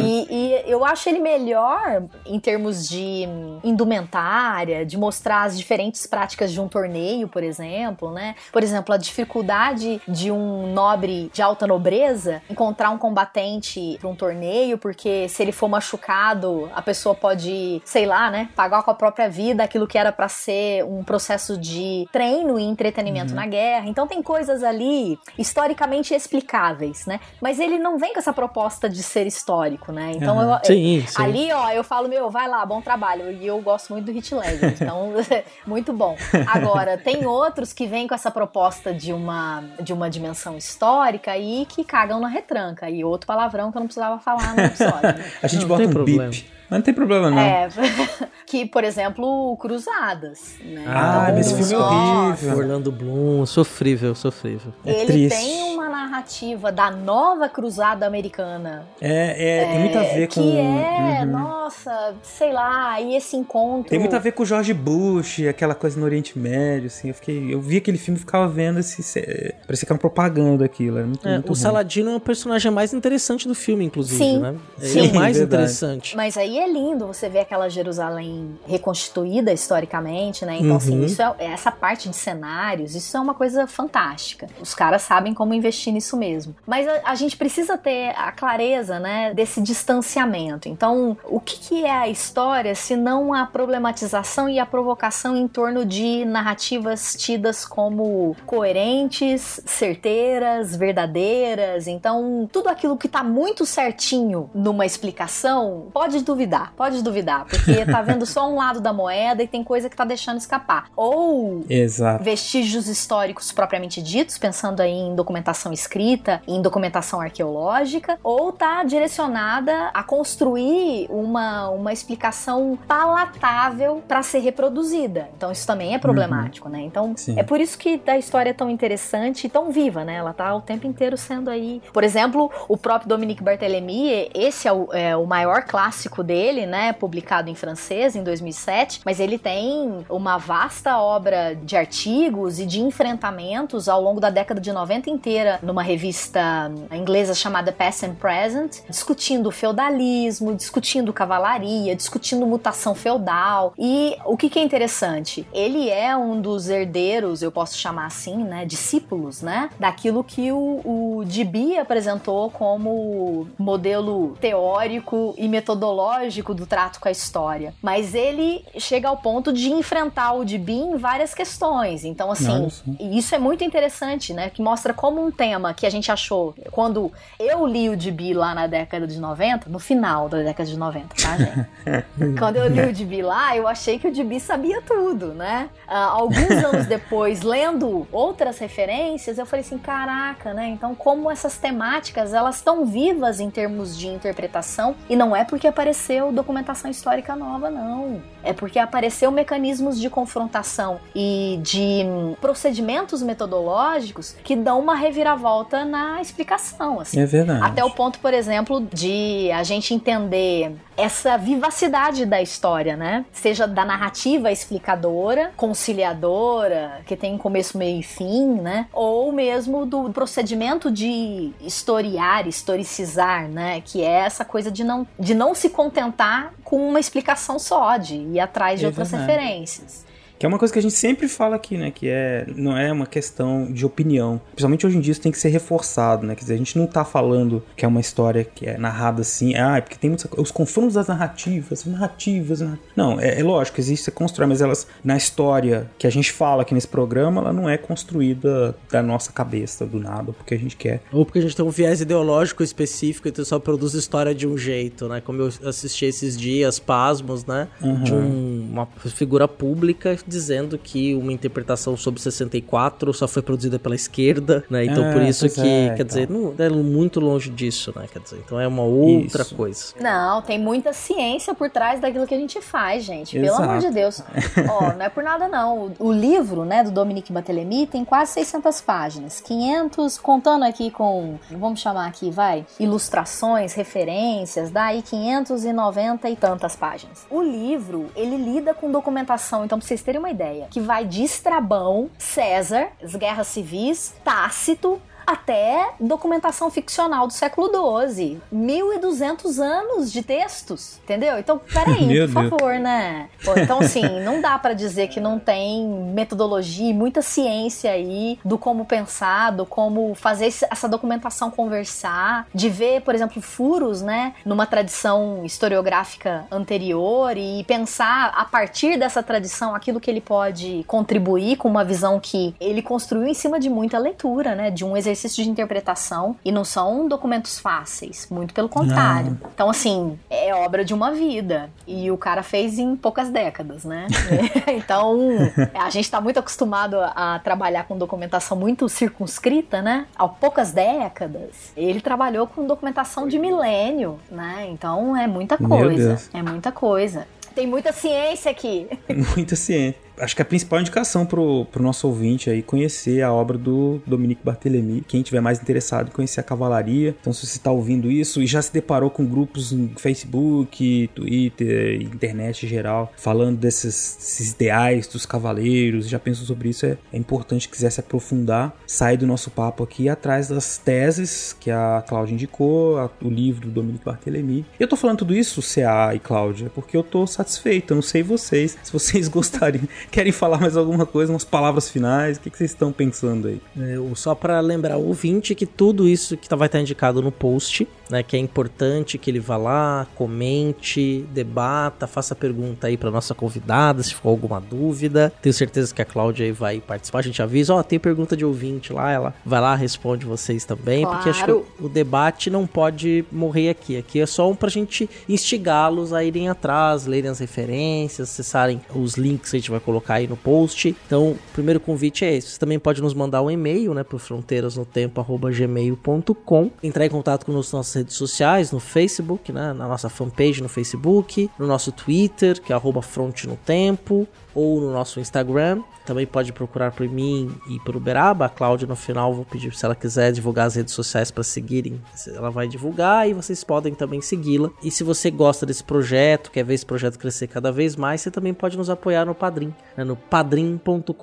E, e eu acho ele melhor em termos de indumentária, de mostrar as diferentes práticas de um torneio, por exemplo, né? Por exemplo, a dificuldade de um nobre de alta nobreza encontrar um combatente para um torneio, porque se ele for machucado, a pessoa pode, sei lá, né, pagar com a própria vida aquilo que era para ser um processo de treino e entretenimento na guerra. Então tem coisas ali historicamente explicáveis, né? Mas ele não vem com essa proposta de ser histórico, né? Então eu, Sim, sim. ali, ó, eu falo, meu, vai lá, bom trabalho. E eu gosto muito do Hit Ledger, então muito bom. Agora, tem outros que vêm com essa proposta de uma de uma dimensão histórica e que cagam na retranca. E outro palavrão que eu não precisava falar no episódio. né? A gente Não bota um problema. bip. Mas não tem problema, não. É, que, por exemplo, Cruzadas. Né? Ah, Então, mas esse filme é horrível. Orlando Bloom, sofrível, sofrível. É Ele triste. tem uma narrativa da nova cruzada americana. É, é, tem muito a ver que com. é, Uhum. nossa, sei lá, e esse encontro. Tem muito a ver com o George Bush, aquela coisa no Oriente Médio, assim. Eu, fiquei, eu vi aquele filme e ficava vendo esse. esse- Parecia que era uma propaganda aquilo. Era muito, É, muito o ruim. Saladino é o personagem mais interessante do filme, inclusive, Sim, né? Ele sim. é o mais Verdade. interessante. Mas aí é lindo você ver aquela Jerusalém reconstituída historicamente, né? Então, assim, Uhum. isso é, essa parte de cenários, isso é uma coisa fantástica. Os caras sabem como investir investir nisso mesmo. Mas a, a gente precisa ter a clareza, né, desse distanciamento. Então, o que, que é a história se não a problematização e a provocação em torno de narrativas tidas como coerentes, certeiras, verdadeiras? Então, tudo aquilo que tá muito certinho numa explicação, pode duvidar, pode duvidar, porque tá vendo só um lado da moeda e tem coisa que tá deixando escapar. Ou Exato. vestígios históricos propriamente ditos, pensando aí em documentação escrita, em documentação arqueológica, ou tá direcionada a construir uma, uma explicação palatável para ser reproduzida. Então isso também é problemático, né? Então Sim. é por isso que a história é tão interessante e tão viva, né? Ela tá o tempo inteiro sendo aí. Por exemplo, o próprio Dominique Barthélemy, esse é o, é o maior clássico dele, né? Publicado em francês em 2007, mas ele tem uma vasta obra de artigos e de enfrentamentos ao longo da década de 90 inteira numa revista inglesa chamada Past and Present, discutindo feudalismo, discutindo cavalaria, discutindo mutação feudal. E o que, que é interessante? Ele é um dos herdeiros, eu posso chamar assim, né? Discípulos, né? Daquilo que o, o Dibi apresentou como modelo teórico e metodológico do trato com a história. Mas ele chega ao ponto de enfrentar o Dibi em várias questões. Então, assim, e isso é muito interessante, né? Que mostra como um tema que a gente achou quando eu li o Dibi lá na década de 90, no final da década de 90, tá, gente? quando eu li o Dibi lá, eu achei que o Dibi sabia tudo, né? Ah, alguns anos depois, lendo outras referências, eu falei assim, caraca, né? Então, como essas temáticas, elas estão vivas em termos de interpretação, e não é porque apareceu documentação histórica nova, não. É porque apareceu mecanismos de confrontação e de hum, procedimentos metodológicos que dão uma reviravolta na explicação, assim. É verdade. Até o ponto, por exemplo, de a gente entender essa vivacidade da história, né? Seja da narrativa explicadora, conciliadora, que tem começo, meio e fim, né? Ou mesmo do procedimento de historiar, historicizar, né? Que é essa coisa de não, de não se contentar com uma explicação só, de ir atrás de É outras verdade. referências. Que é uma coisa que a gente sempre fala aqui, né? Que é, não é uma questão de opinião. Principalmente hoje em dia isso tem que ser reforçado, né? Quer dizer, a gente não tá falando que é uma história que é narrada assim, ah, é porque tem muitos, os confrontos das narrativas, narrativas, narra- Não, é, é lógico, existe, você constrói, mas elas, na história que a gente fala aqui nesse programa, ela não é construída da nossa cabeça, do nada, porque a gente quer. Ou porque a gente tem um viés ideológico específico, então só produz história de um jeito, né? Como eu assisti esses dias, pasmos, né? De um- uma figura pública dizendo que uma interpretação sobre 64 só foi produzida pela esquerda, né? Então É, por isso pois que, é, quer então. dizer, não, é muito longe disso, né? Quer dizer, então é uma outra Isso. coisa. Não, tem muita ciência por trás daquilo que a gente faz, gente. Pelo Exato. amor de Deus. Ó, não é por nada não. O, o livro, né, do Dominique Barthélemy tem quase 600 páginas. 500, contando aqui com, vamos chamar aqui, vai, ilustrações, referências, dá aí 590 e tantas páginas. O livro, ele lida com documentação, então pra vocês terem uma ideia, que vai de Estrabão, César, as guerras civis, Tácito, até documentação ficcional do século XII. 1.200 anos de textos, entendeu? Então, peraí, Meu por Deus. favor, né? Pô, então, assim, não dá pra dizer que não tem metodologia e muita ciência aí do como pensar, do como fazer essa documentação conversar, de ver, por exemplo, furos, né, numa tradição historiográfica anterior e pensar a partir dessa tradição aquilo que ele pode contribuir com uma visão que ele construiu em cima de muita leitura, né, de um exercício de interpretação e não são documentos fáceis, muito pelo contrário. Então, assim, é obra de uma vida e o cara fez em poucas décadas, né? então, a gente tá muito acostumado a trabalhar com documentação muito circunscrita, né? Há poucas décadas. Ele trabalhou com documentação de milênio, né? Então, é muita coisa. É muita coisa. Tem muita ciência aqui. Muita ciência. Acho que a principal indicação pro, pro nosso ouvinte aí conhecer a obra do Dominique Barthélemy. Quem tiver mais interessado em conhecer a cavalaria. Então, se você está ouvindo isso e já se deparou com grupos no Facebook, Twitter, internet em geral, falando desses, desses ideais dos cavaleiros, já pensou sobre isso, é, é importante quiser se aprofundar, sair do nosso papo aqui atrás das teses que a Cláudia indicou, a- o livro do Dominique Barthélemy. Eu tô falando tudo isso, CA e Cláudia, porque eu tô satisfeito. Eu não sei vocês, se vocês gostariam Querem falar mais alguma coisa, umas palavras finais? O que, que vocês estão pensando aí? Eu, só para lembrar o ouvinte que tudo isso que tá, vai estar indicado no post, né? Que é importante que ele vá lá, comente, debata, faça pergunta aí para nossa convidada, se for alguma dúvida. Tenho certeza que a Cláudia aí vai participar. A gente avisa, ó, oh, tem pergunta de ouvinte lá, ela vai lá, responde vocês também, claro. porque acho que o, debate não pode morrer aqui. Aqui é só um pra gente instigá-los a irem atrás, lerem as referências, acessarem os links que a gente vai colocar aí no post. Então, o primeiro convite é esse. Você também pode nos mandar um e-mail, né, pro fronteirasnotempo@gmail.com, entrar em contato com nas redes sociais, no Facebook, né, na nossa fanpage no Facebook, no nosso Twitter, que é arroba Fronte no Tempo, ou no nosso Instagram. Também pode procurar por mim e por Uberaba. A Cláudia no final vou pedir se ela quiser divulgar as redes sociais para seguirem. Ela vai divulgar e vocês podem também segui-la. E se você gosta desse projeto, quer ver esse projeto crescer cada vez mais, você também pode nos apoiar no Padrim, né, no padrim.com.br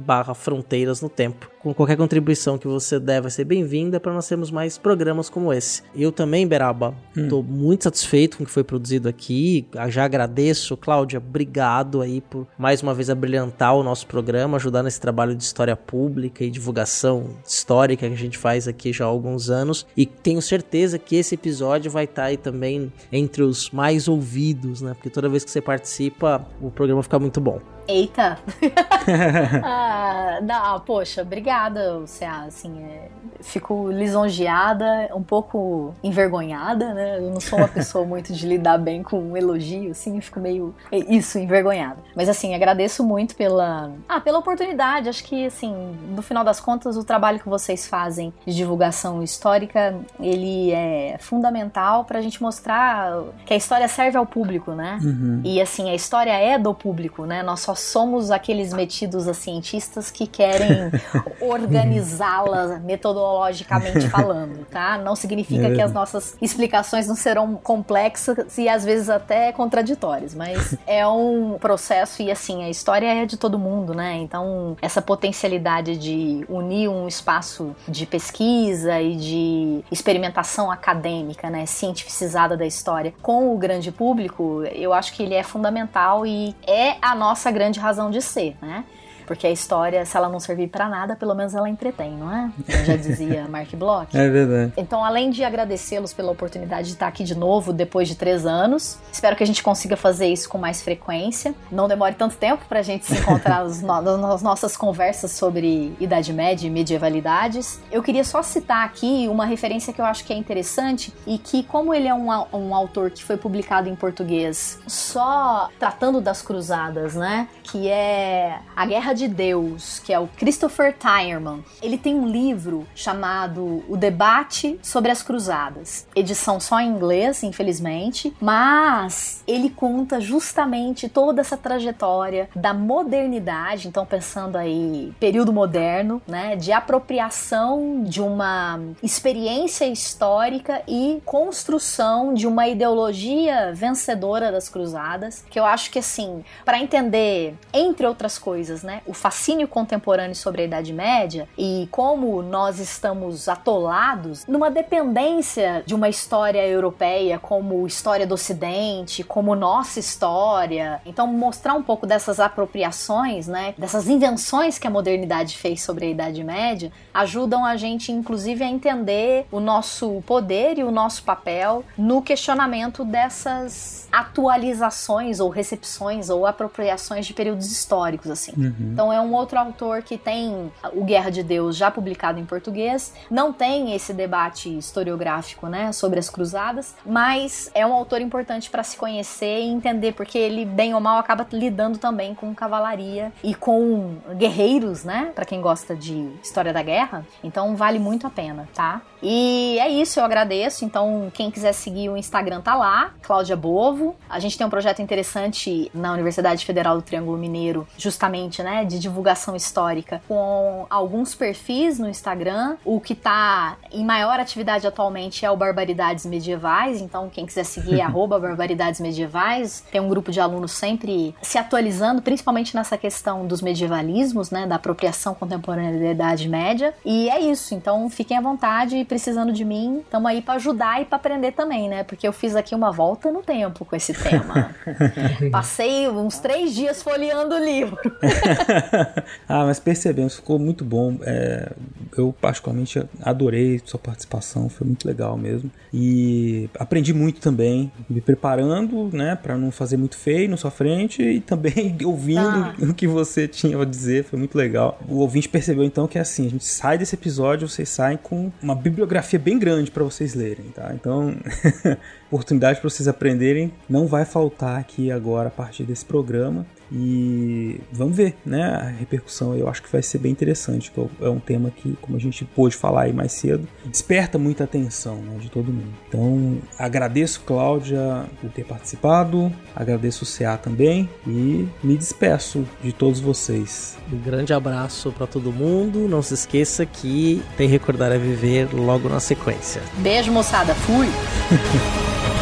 barra fronteiras no tempo. Com qualquer contribuição que você der vai ser bem-vinda para nós termos mais programas como esse. Eu também, Beraba, estou hum. muito satisfeito com o que foi produzido aqui. Já agradeço, Cláudia, obrigado aí por mais uma vez abrilhantar o nosso programa, ajudar nesse trabalho de história pública e divulgação histórica que a gente faz aqui já há alguns anos. E tenho certeza que esse episódio vai estar tá aí também entre os mais ouvidos, né? Porque toda vez que você participa, o programa fica muito bom. Eita! ah, não, poxa, obrigada, CA. Assim, é, fico lisonjeada, um pouco envergonhada, né? Eu não sou uma pessoa muito de lidar bem com um elogio, assim, fico meio isso, envergonhada. Mas assim, agradeço muito pela, ah, pela oportunidade. Acho que assim, no final das contas, o trabalho que vocês fazem de divulgação histórica, ele é fundamental para a gente mostrar que a história serve ao público, né? Uhum. E assim, a história é do público, né? Nós só somos aqueles metidos a cientistas que querem organizá-la metodologicamente falando, tá? Não significa é que as nossas explicações não serão complexas e às vezes até contraditórias, mas é um processo e assim, a história é de todo mundo, né? Então, essa potencialidade de unir um espaço de pesquisa e de experimentação acadêmica, né, cientificizada da história com o grande público, eu acho que ele é fundamental e é a nossa grande grande razão de ser, né? Porque a história, se ela não servir para nada, pelo menos ela entretém, não é? Como já dizia Mark Bloch. É verdade. Então, além de agradecê-los pela oportunidade de estar aqui de novo depois de três anos, espero que a gente consiga fazer isso com mais frequência. Não demore tanto tempo para a gente se encontrar nas nossas conversas sobre Idade Média e medievalidades. Eu queria só citar aqui uma referência que eu acho que é interessante e que, como ele é um, um autor que foi publicado em português só tratando das cruzadas, né? Que é A Guerra de Deus, que é o Christopher Tyerman. Ele tem um livro chamado O Debate sobre as Cruzadas. Edição só em inglês, infelizmente, mas ele conta justamente toda essa trajetória da modernidade, então pensando aí período moderno, né, de apropriação de uma experiência histórica e construção de uma ideologia vencedora das cruzadas, que eu acho que assim, para entender entre outras coisas, né, o fascínio contemporâneo sobre a Idade Média e como nós estamos atolados numa dependência de uma história europeia como história do Ocidente, como nossa história. Então, mostrar um pouco dessas apropriações, né, dessas invenções que a modernidade fez sobre a Idade Média, ajudam a gente, inclusive, a entender o nosso poder e o nosso papel no questionamento dessas atualizações ou recepções ou apropriações de períodos históricos, assim. Uhum. Então é um outro autor que tem o Guerra de Deus já publicado em português, não tem esse debate historiográfico, né, sobre as cruzadas, mas é um autor importante para se conhecer e entender porque ele bem ou mal acaba lidando também com cavalaria e com guerreiros, né, para quem gosta de história da guerra. Então vale muito a pena, tá? E é isso, eu agradeço. Então quem quiser seguir o Instagram tá lá, Cláudia Bovo. A gente tem um projeto interessante na Universidade Federal do Triângulo Mineiro, justamente, né, de divulgação histórica com alguns perfis no Instagram. O que tá em maior atividade atualmente é o Barbaridades Medievais, então quem quiser seguir é arroba Barbaridades Medievais. Tem um grupo de alunos sempre se atualizando, principalmente nessa questão dos medievalismos, né, da apropriação contemporânea da Idade Média. E é isso, então fiquem à vontade, precisando de mim, estamos aí para ajudar e para aprender também, né? Porque eu fiz aqui uma volta no tempo com esse tema. Passei uns três dias folheando o livro. ah, mas percebemos, ficou muito bom. É, eu particularmente adorei sua participação, foi muito legal mesmo. E aprendi muito também, me preparando, né, para não fazer muito feio na sua frente e também ouvindo ah. o que você tinha a dizer, foi muito legal. O ouvinte percebeu então que é assim, a gente sai desse episódio, vocês saem com uma bibliografia bem grande para vocês lerem, tá? Então, oportunidade para vocês aprenderem não vai faltar aqui agora a partir desse programa. E vamos ver, né? A repercussão eu acho que vai ser bem interessante. É um tema que, como a gente pôde falar aí mais cedo, desperta muita atenção né, de todo mundo. Então, agradeço, Cláudia, por ter participado, agradeço o CA também e me despeço de todos vocês. Um grande abraço para todo mundo. Não se esqueça que tem Recordar a Viver logo na sequência. Beijo, moçada. Fui!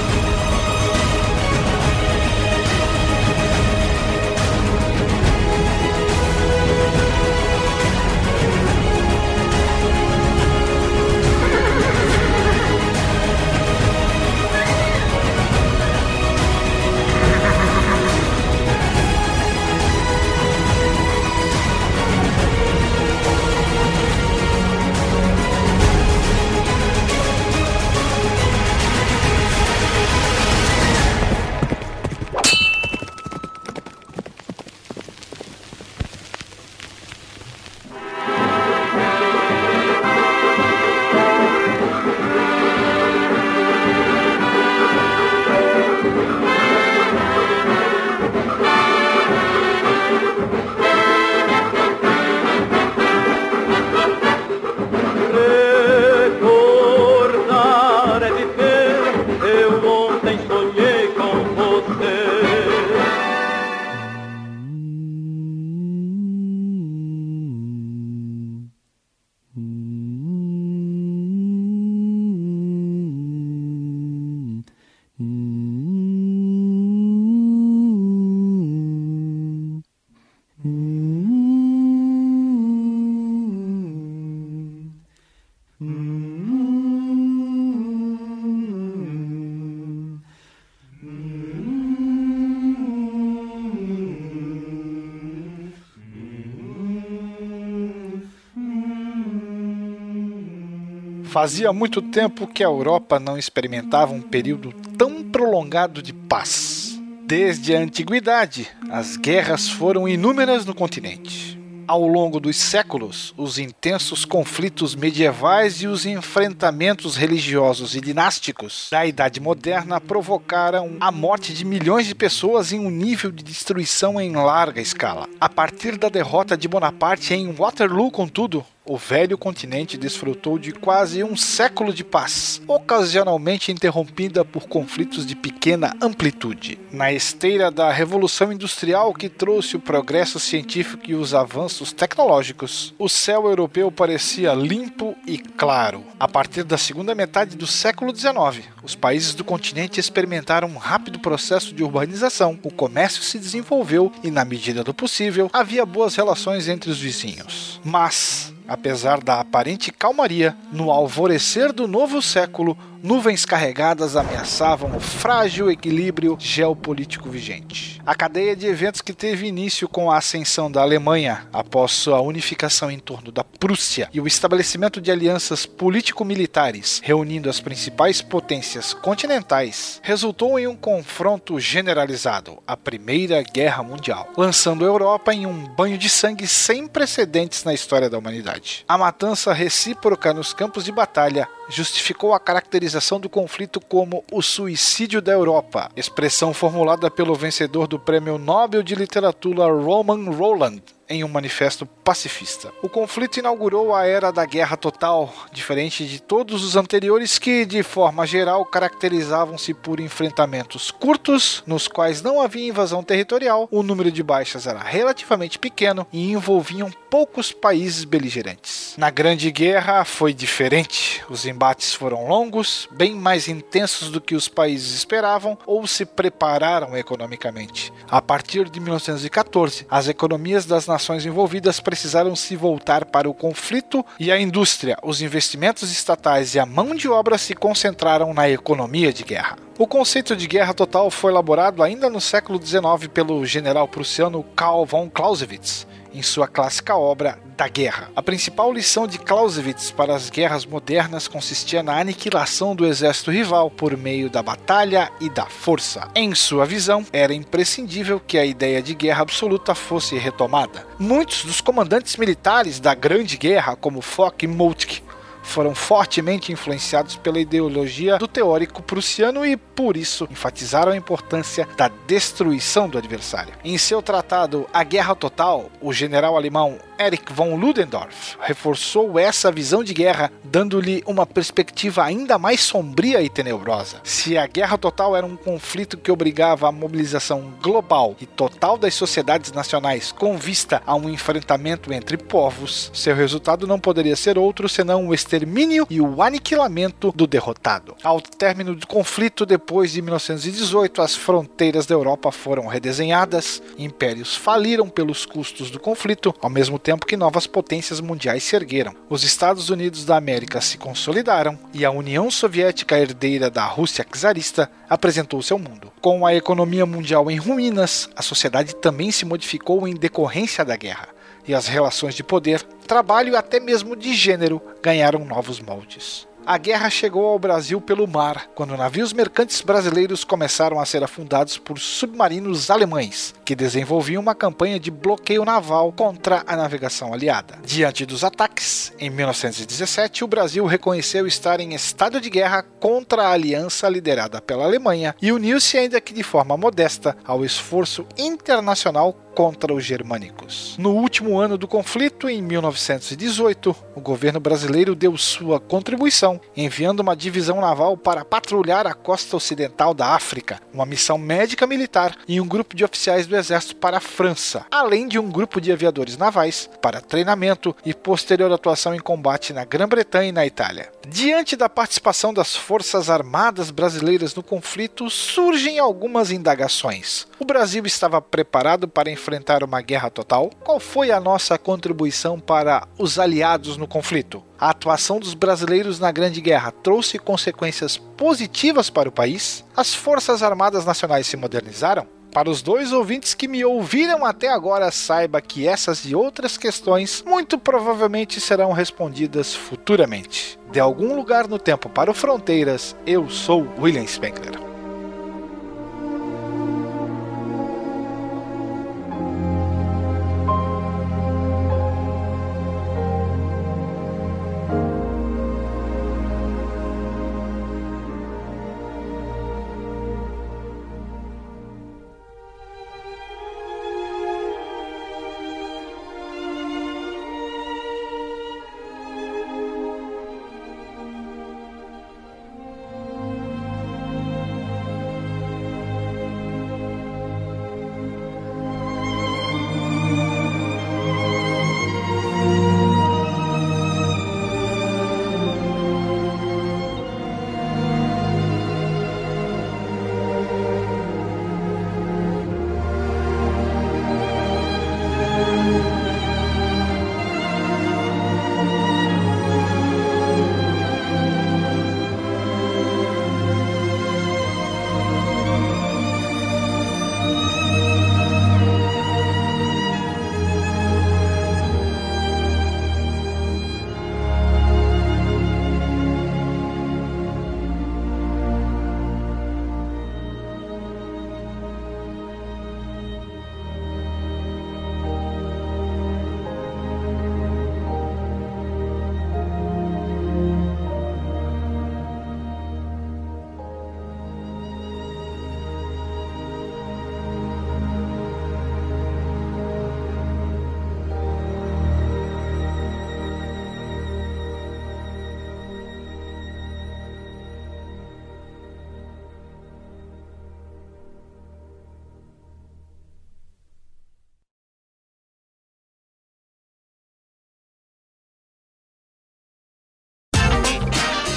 Fazia muito tempo que a Europa não experimentava um período tão prolongado de paz. Desde a antiguidade, as guerras foram inúmeras no continente. Ao longo dos séculos, os intensos conflitos medievais e os enfrentamentos religiosos e dinásticos da Idade Moderna provocaram a morte de milhões de pessoas em um nível de destruição em larga escala. A partir da derrota de Bonaparte em Waterloo, contudo, o velho continente desfrutou de quase um século de paz, ocasionalmente interrompida por conflitos de pequena amplitude. Na esteira da Revolução Industrial que trouxe o progresso científico e os avanços tecnológicos, o céu europeu parecia limpo e claro. A partir da segunda metade do século XIX, os países do continente experimentaram um rápido processo de urbanização, o comércio se desenvolveu e, na medida do possível, havia boas relações entre os vizinhos. Mas, Apesar da aparente calmaria, no alvorecer do novo século, nuvens carregadas ameaçavam o frágil equilíbrio geopolítico vigente. A cadeia de eventos que teve início com a ascensão da Alemanha após sua unificação em torno da Prússia e o estabelecimento de alianças político-militares reunindo as principais potências continentais resultou em um confronto generalizado, a Primeira Guerra Mundial, lançando a Europa em um banho de sangue sem precedentes na história da humanidade. A matança recíproca nos campos de batalha justificou a caracterização caracterização do conflito como o suicídio da Europa, expressão formulada pelo vencedor do Prêmio Nobel de Literatura Roman Roland em um manifesto pacifista. O conflito inaugurou a era da guerra total, diferente de todos os anteriores que, de forma geral, caracterizavam-se por enfrentamentos curtos, nos quais não havia invasão territorial, o número de baixas era relativamente pequeno e envolviam poucos países beligerantes. Na Grande Guerra foi diferente. Os embates foram longos, bem mais intensos do que os países esperavam ou se prepararam economicamente. A partir de 1914, as economias das nações envolvidas precisaram se voltar para o conflito e a indústria, os investimentos estatais e a mão de obra se concentraram na economia de guerra. O conceito de guerra total foi elaborado ainda no século XIX pelo general prussiano Karl von Clausewitz em sua clássica obra Da Guerra. A principal lição de Clausewitz para as guerras modernas consistia na aniquilação do exército rival por meio da batalha e da força. Em sua visão, era imprescindível que a ideia de guerra absoluta fosse retomada. Muitos dos comandantes militares da Grande Guerra, como Foch e Moltke, foram fortemente influenciados pela ideologia do teórico prussiano e, por isso, enfatizaram a importância da destruição do adversário. Em seu tratado A Guerra Total, o general alemão Erich von Ludendorff reforçou essa visão de guerra, dando-lhe uma perspectiva ainda mais sombria e tenebrosa. Se a guerra total era um conflito que obrigava a mobilização global e total das sociedades nacionais com vista a um enfrentamento entre povos, seu resultado não poderia ser outro senão o extermínio e o aniquilamento do derrotado. Ao término do conflito, depois de 1918, as fronteiras da Europa foram redesenhadas, impérios faliram pelos custos do conflito, ao mesmo tempo que novas potências mundiais se ergueram. Os Estados Unidos da América se consolidaram e a União Soviética, herdeira da Rússia czarista, apresentou-se ao mundo. Com a economia mundial em ruínas, a sociedade também se modificou em decorrência da guerra e as relações de poder, trabalho e até mesmo de gênero ganharam novos moldes. A guerra chegou ao Brasil pelo mar, quando navios mercantes brasileiros começaram a ser afundados por submarinos alemães, que desenvolviam uma campanha de bloqueio naval contra a navegação aliada. Diante dos ataques, em 1917, o Brasil reconheceu estar em estado de guerra contra a aliança liderada pela Alemanha e uniu-se, ainda que de forma modesta, ao esforço internacional contra os germânicos. No último ano do conflito, em 1918, o governo brasileiro deu sua contribuição, enviando uma divisão naval para patrulhar a costa ocidental da África, uma missão médica militar e um grupo de oficiais do exército para a França, além de um grupo de aviadores navais para treinamento e posterior atuação em combate na Grã-Bretanha e na Itália. Diante da participação das Forças Armadas brasileiras no conflito, surgem algumas indagações. O Brasil estava preparado para enfrentar uma guerra total? Qual foi a nossa contribuição para os aliados no conflito? A atuação dos brasileiros na Grande Guerra trouxe consequências positivas para o país? As Forças Armadas Nacionais se modernizaram? Para os dois ouvintes que me ouviram até agora, saiba que essas e outras questões muito provavelmente serão respondidas futuramente. De algum lugar no tempo para o Fronteiras, eu sou William Spengler.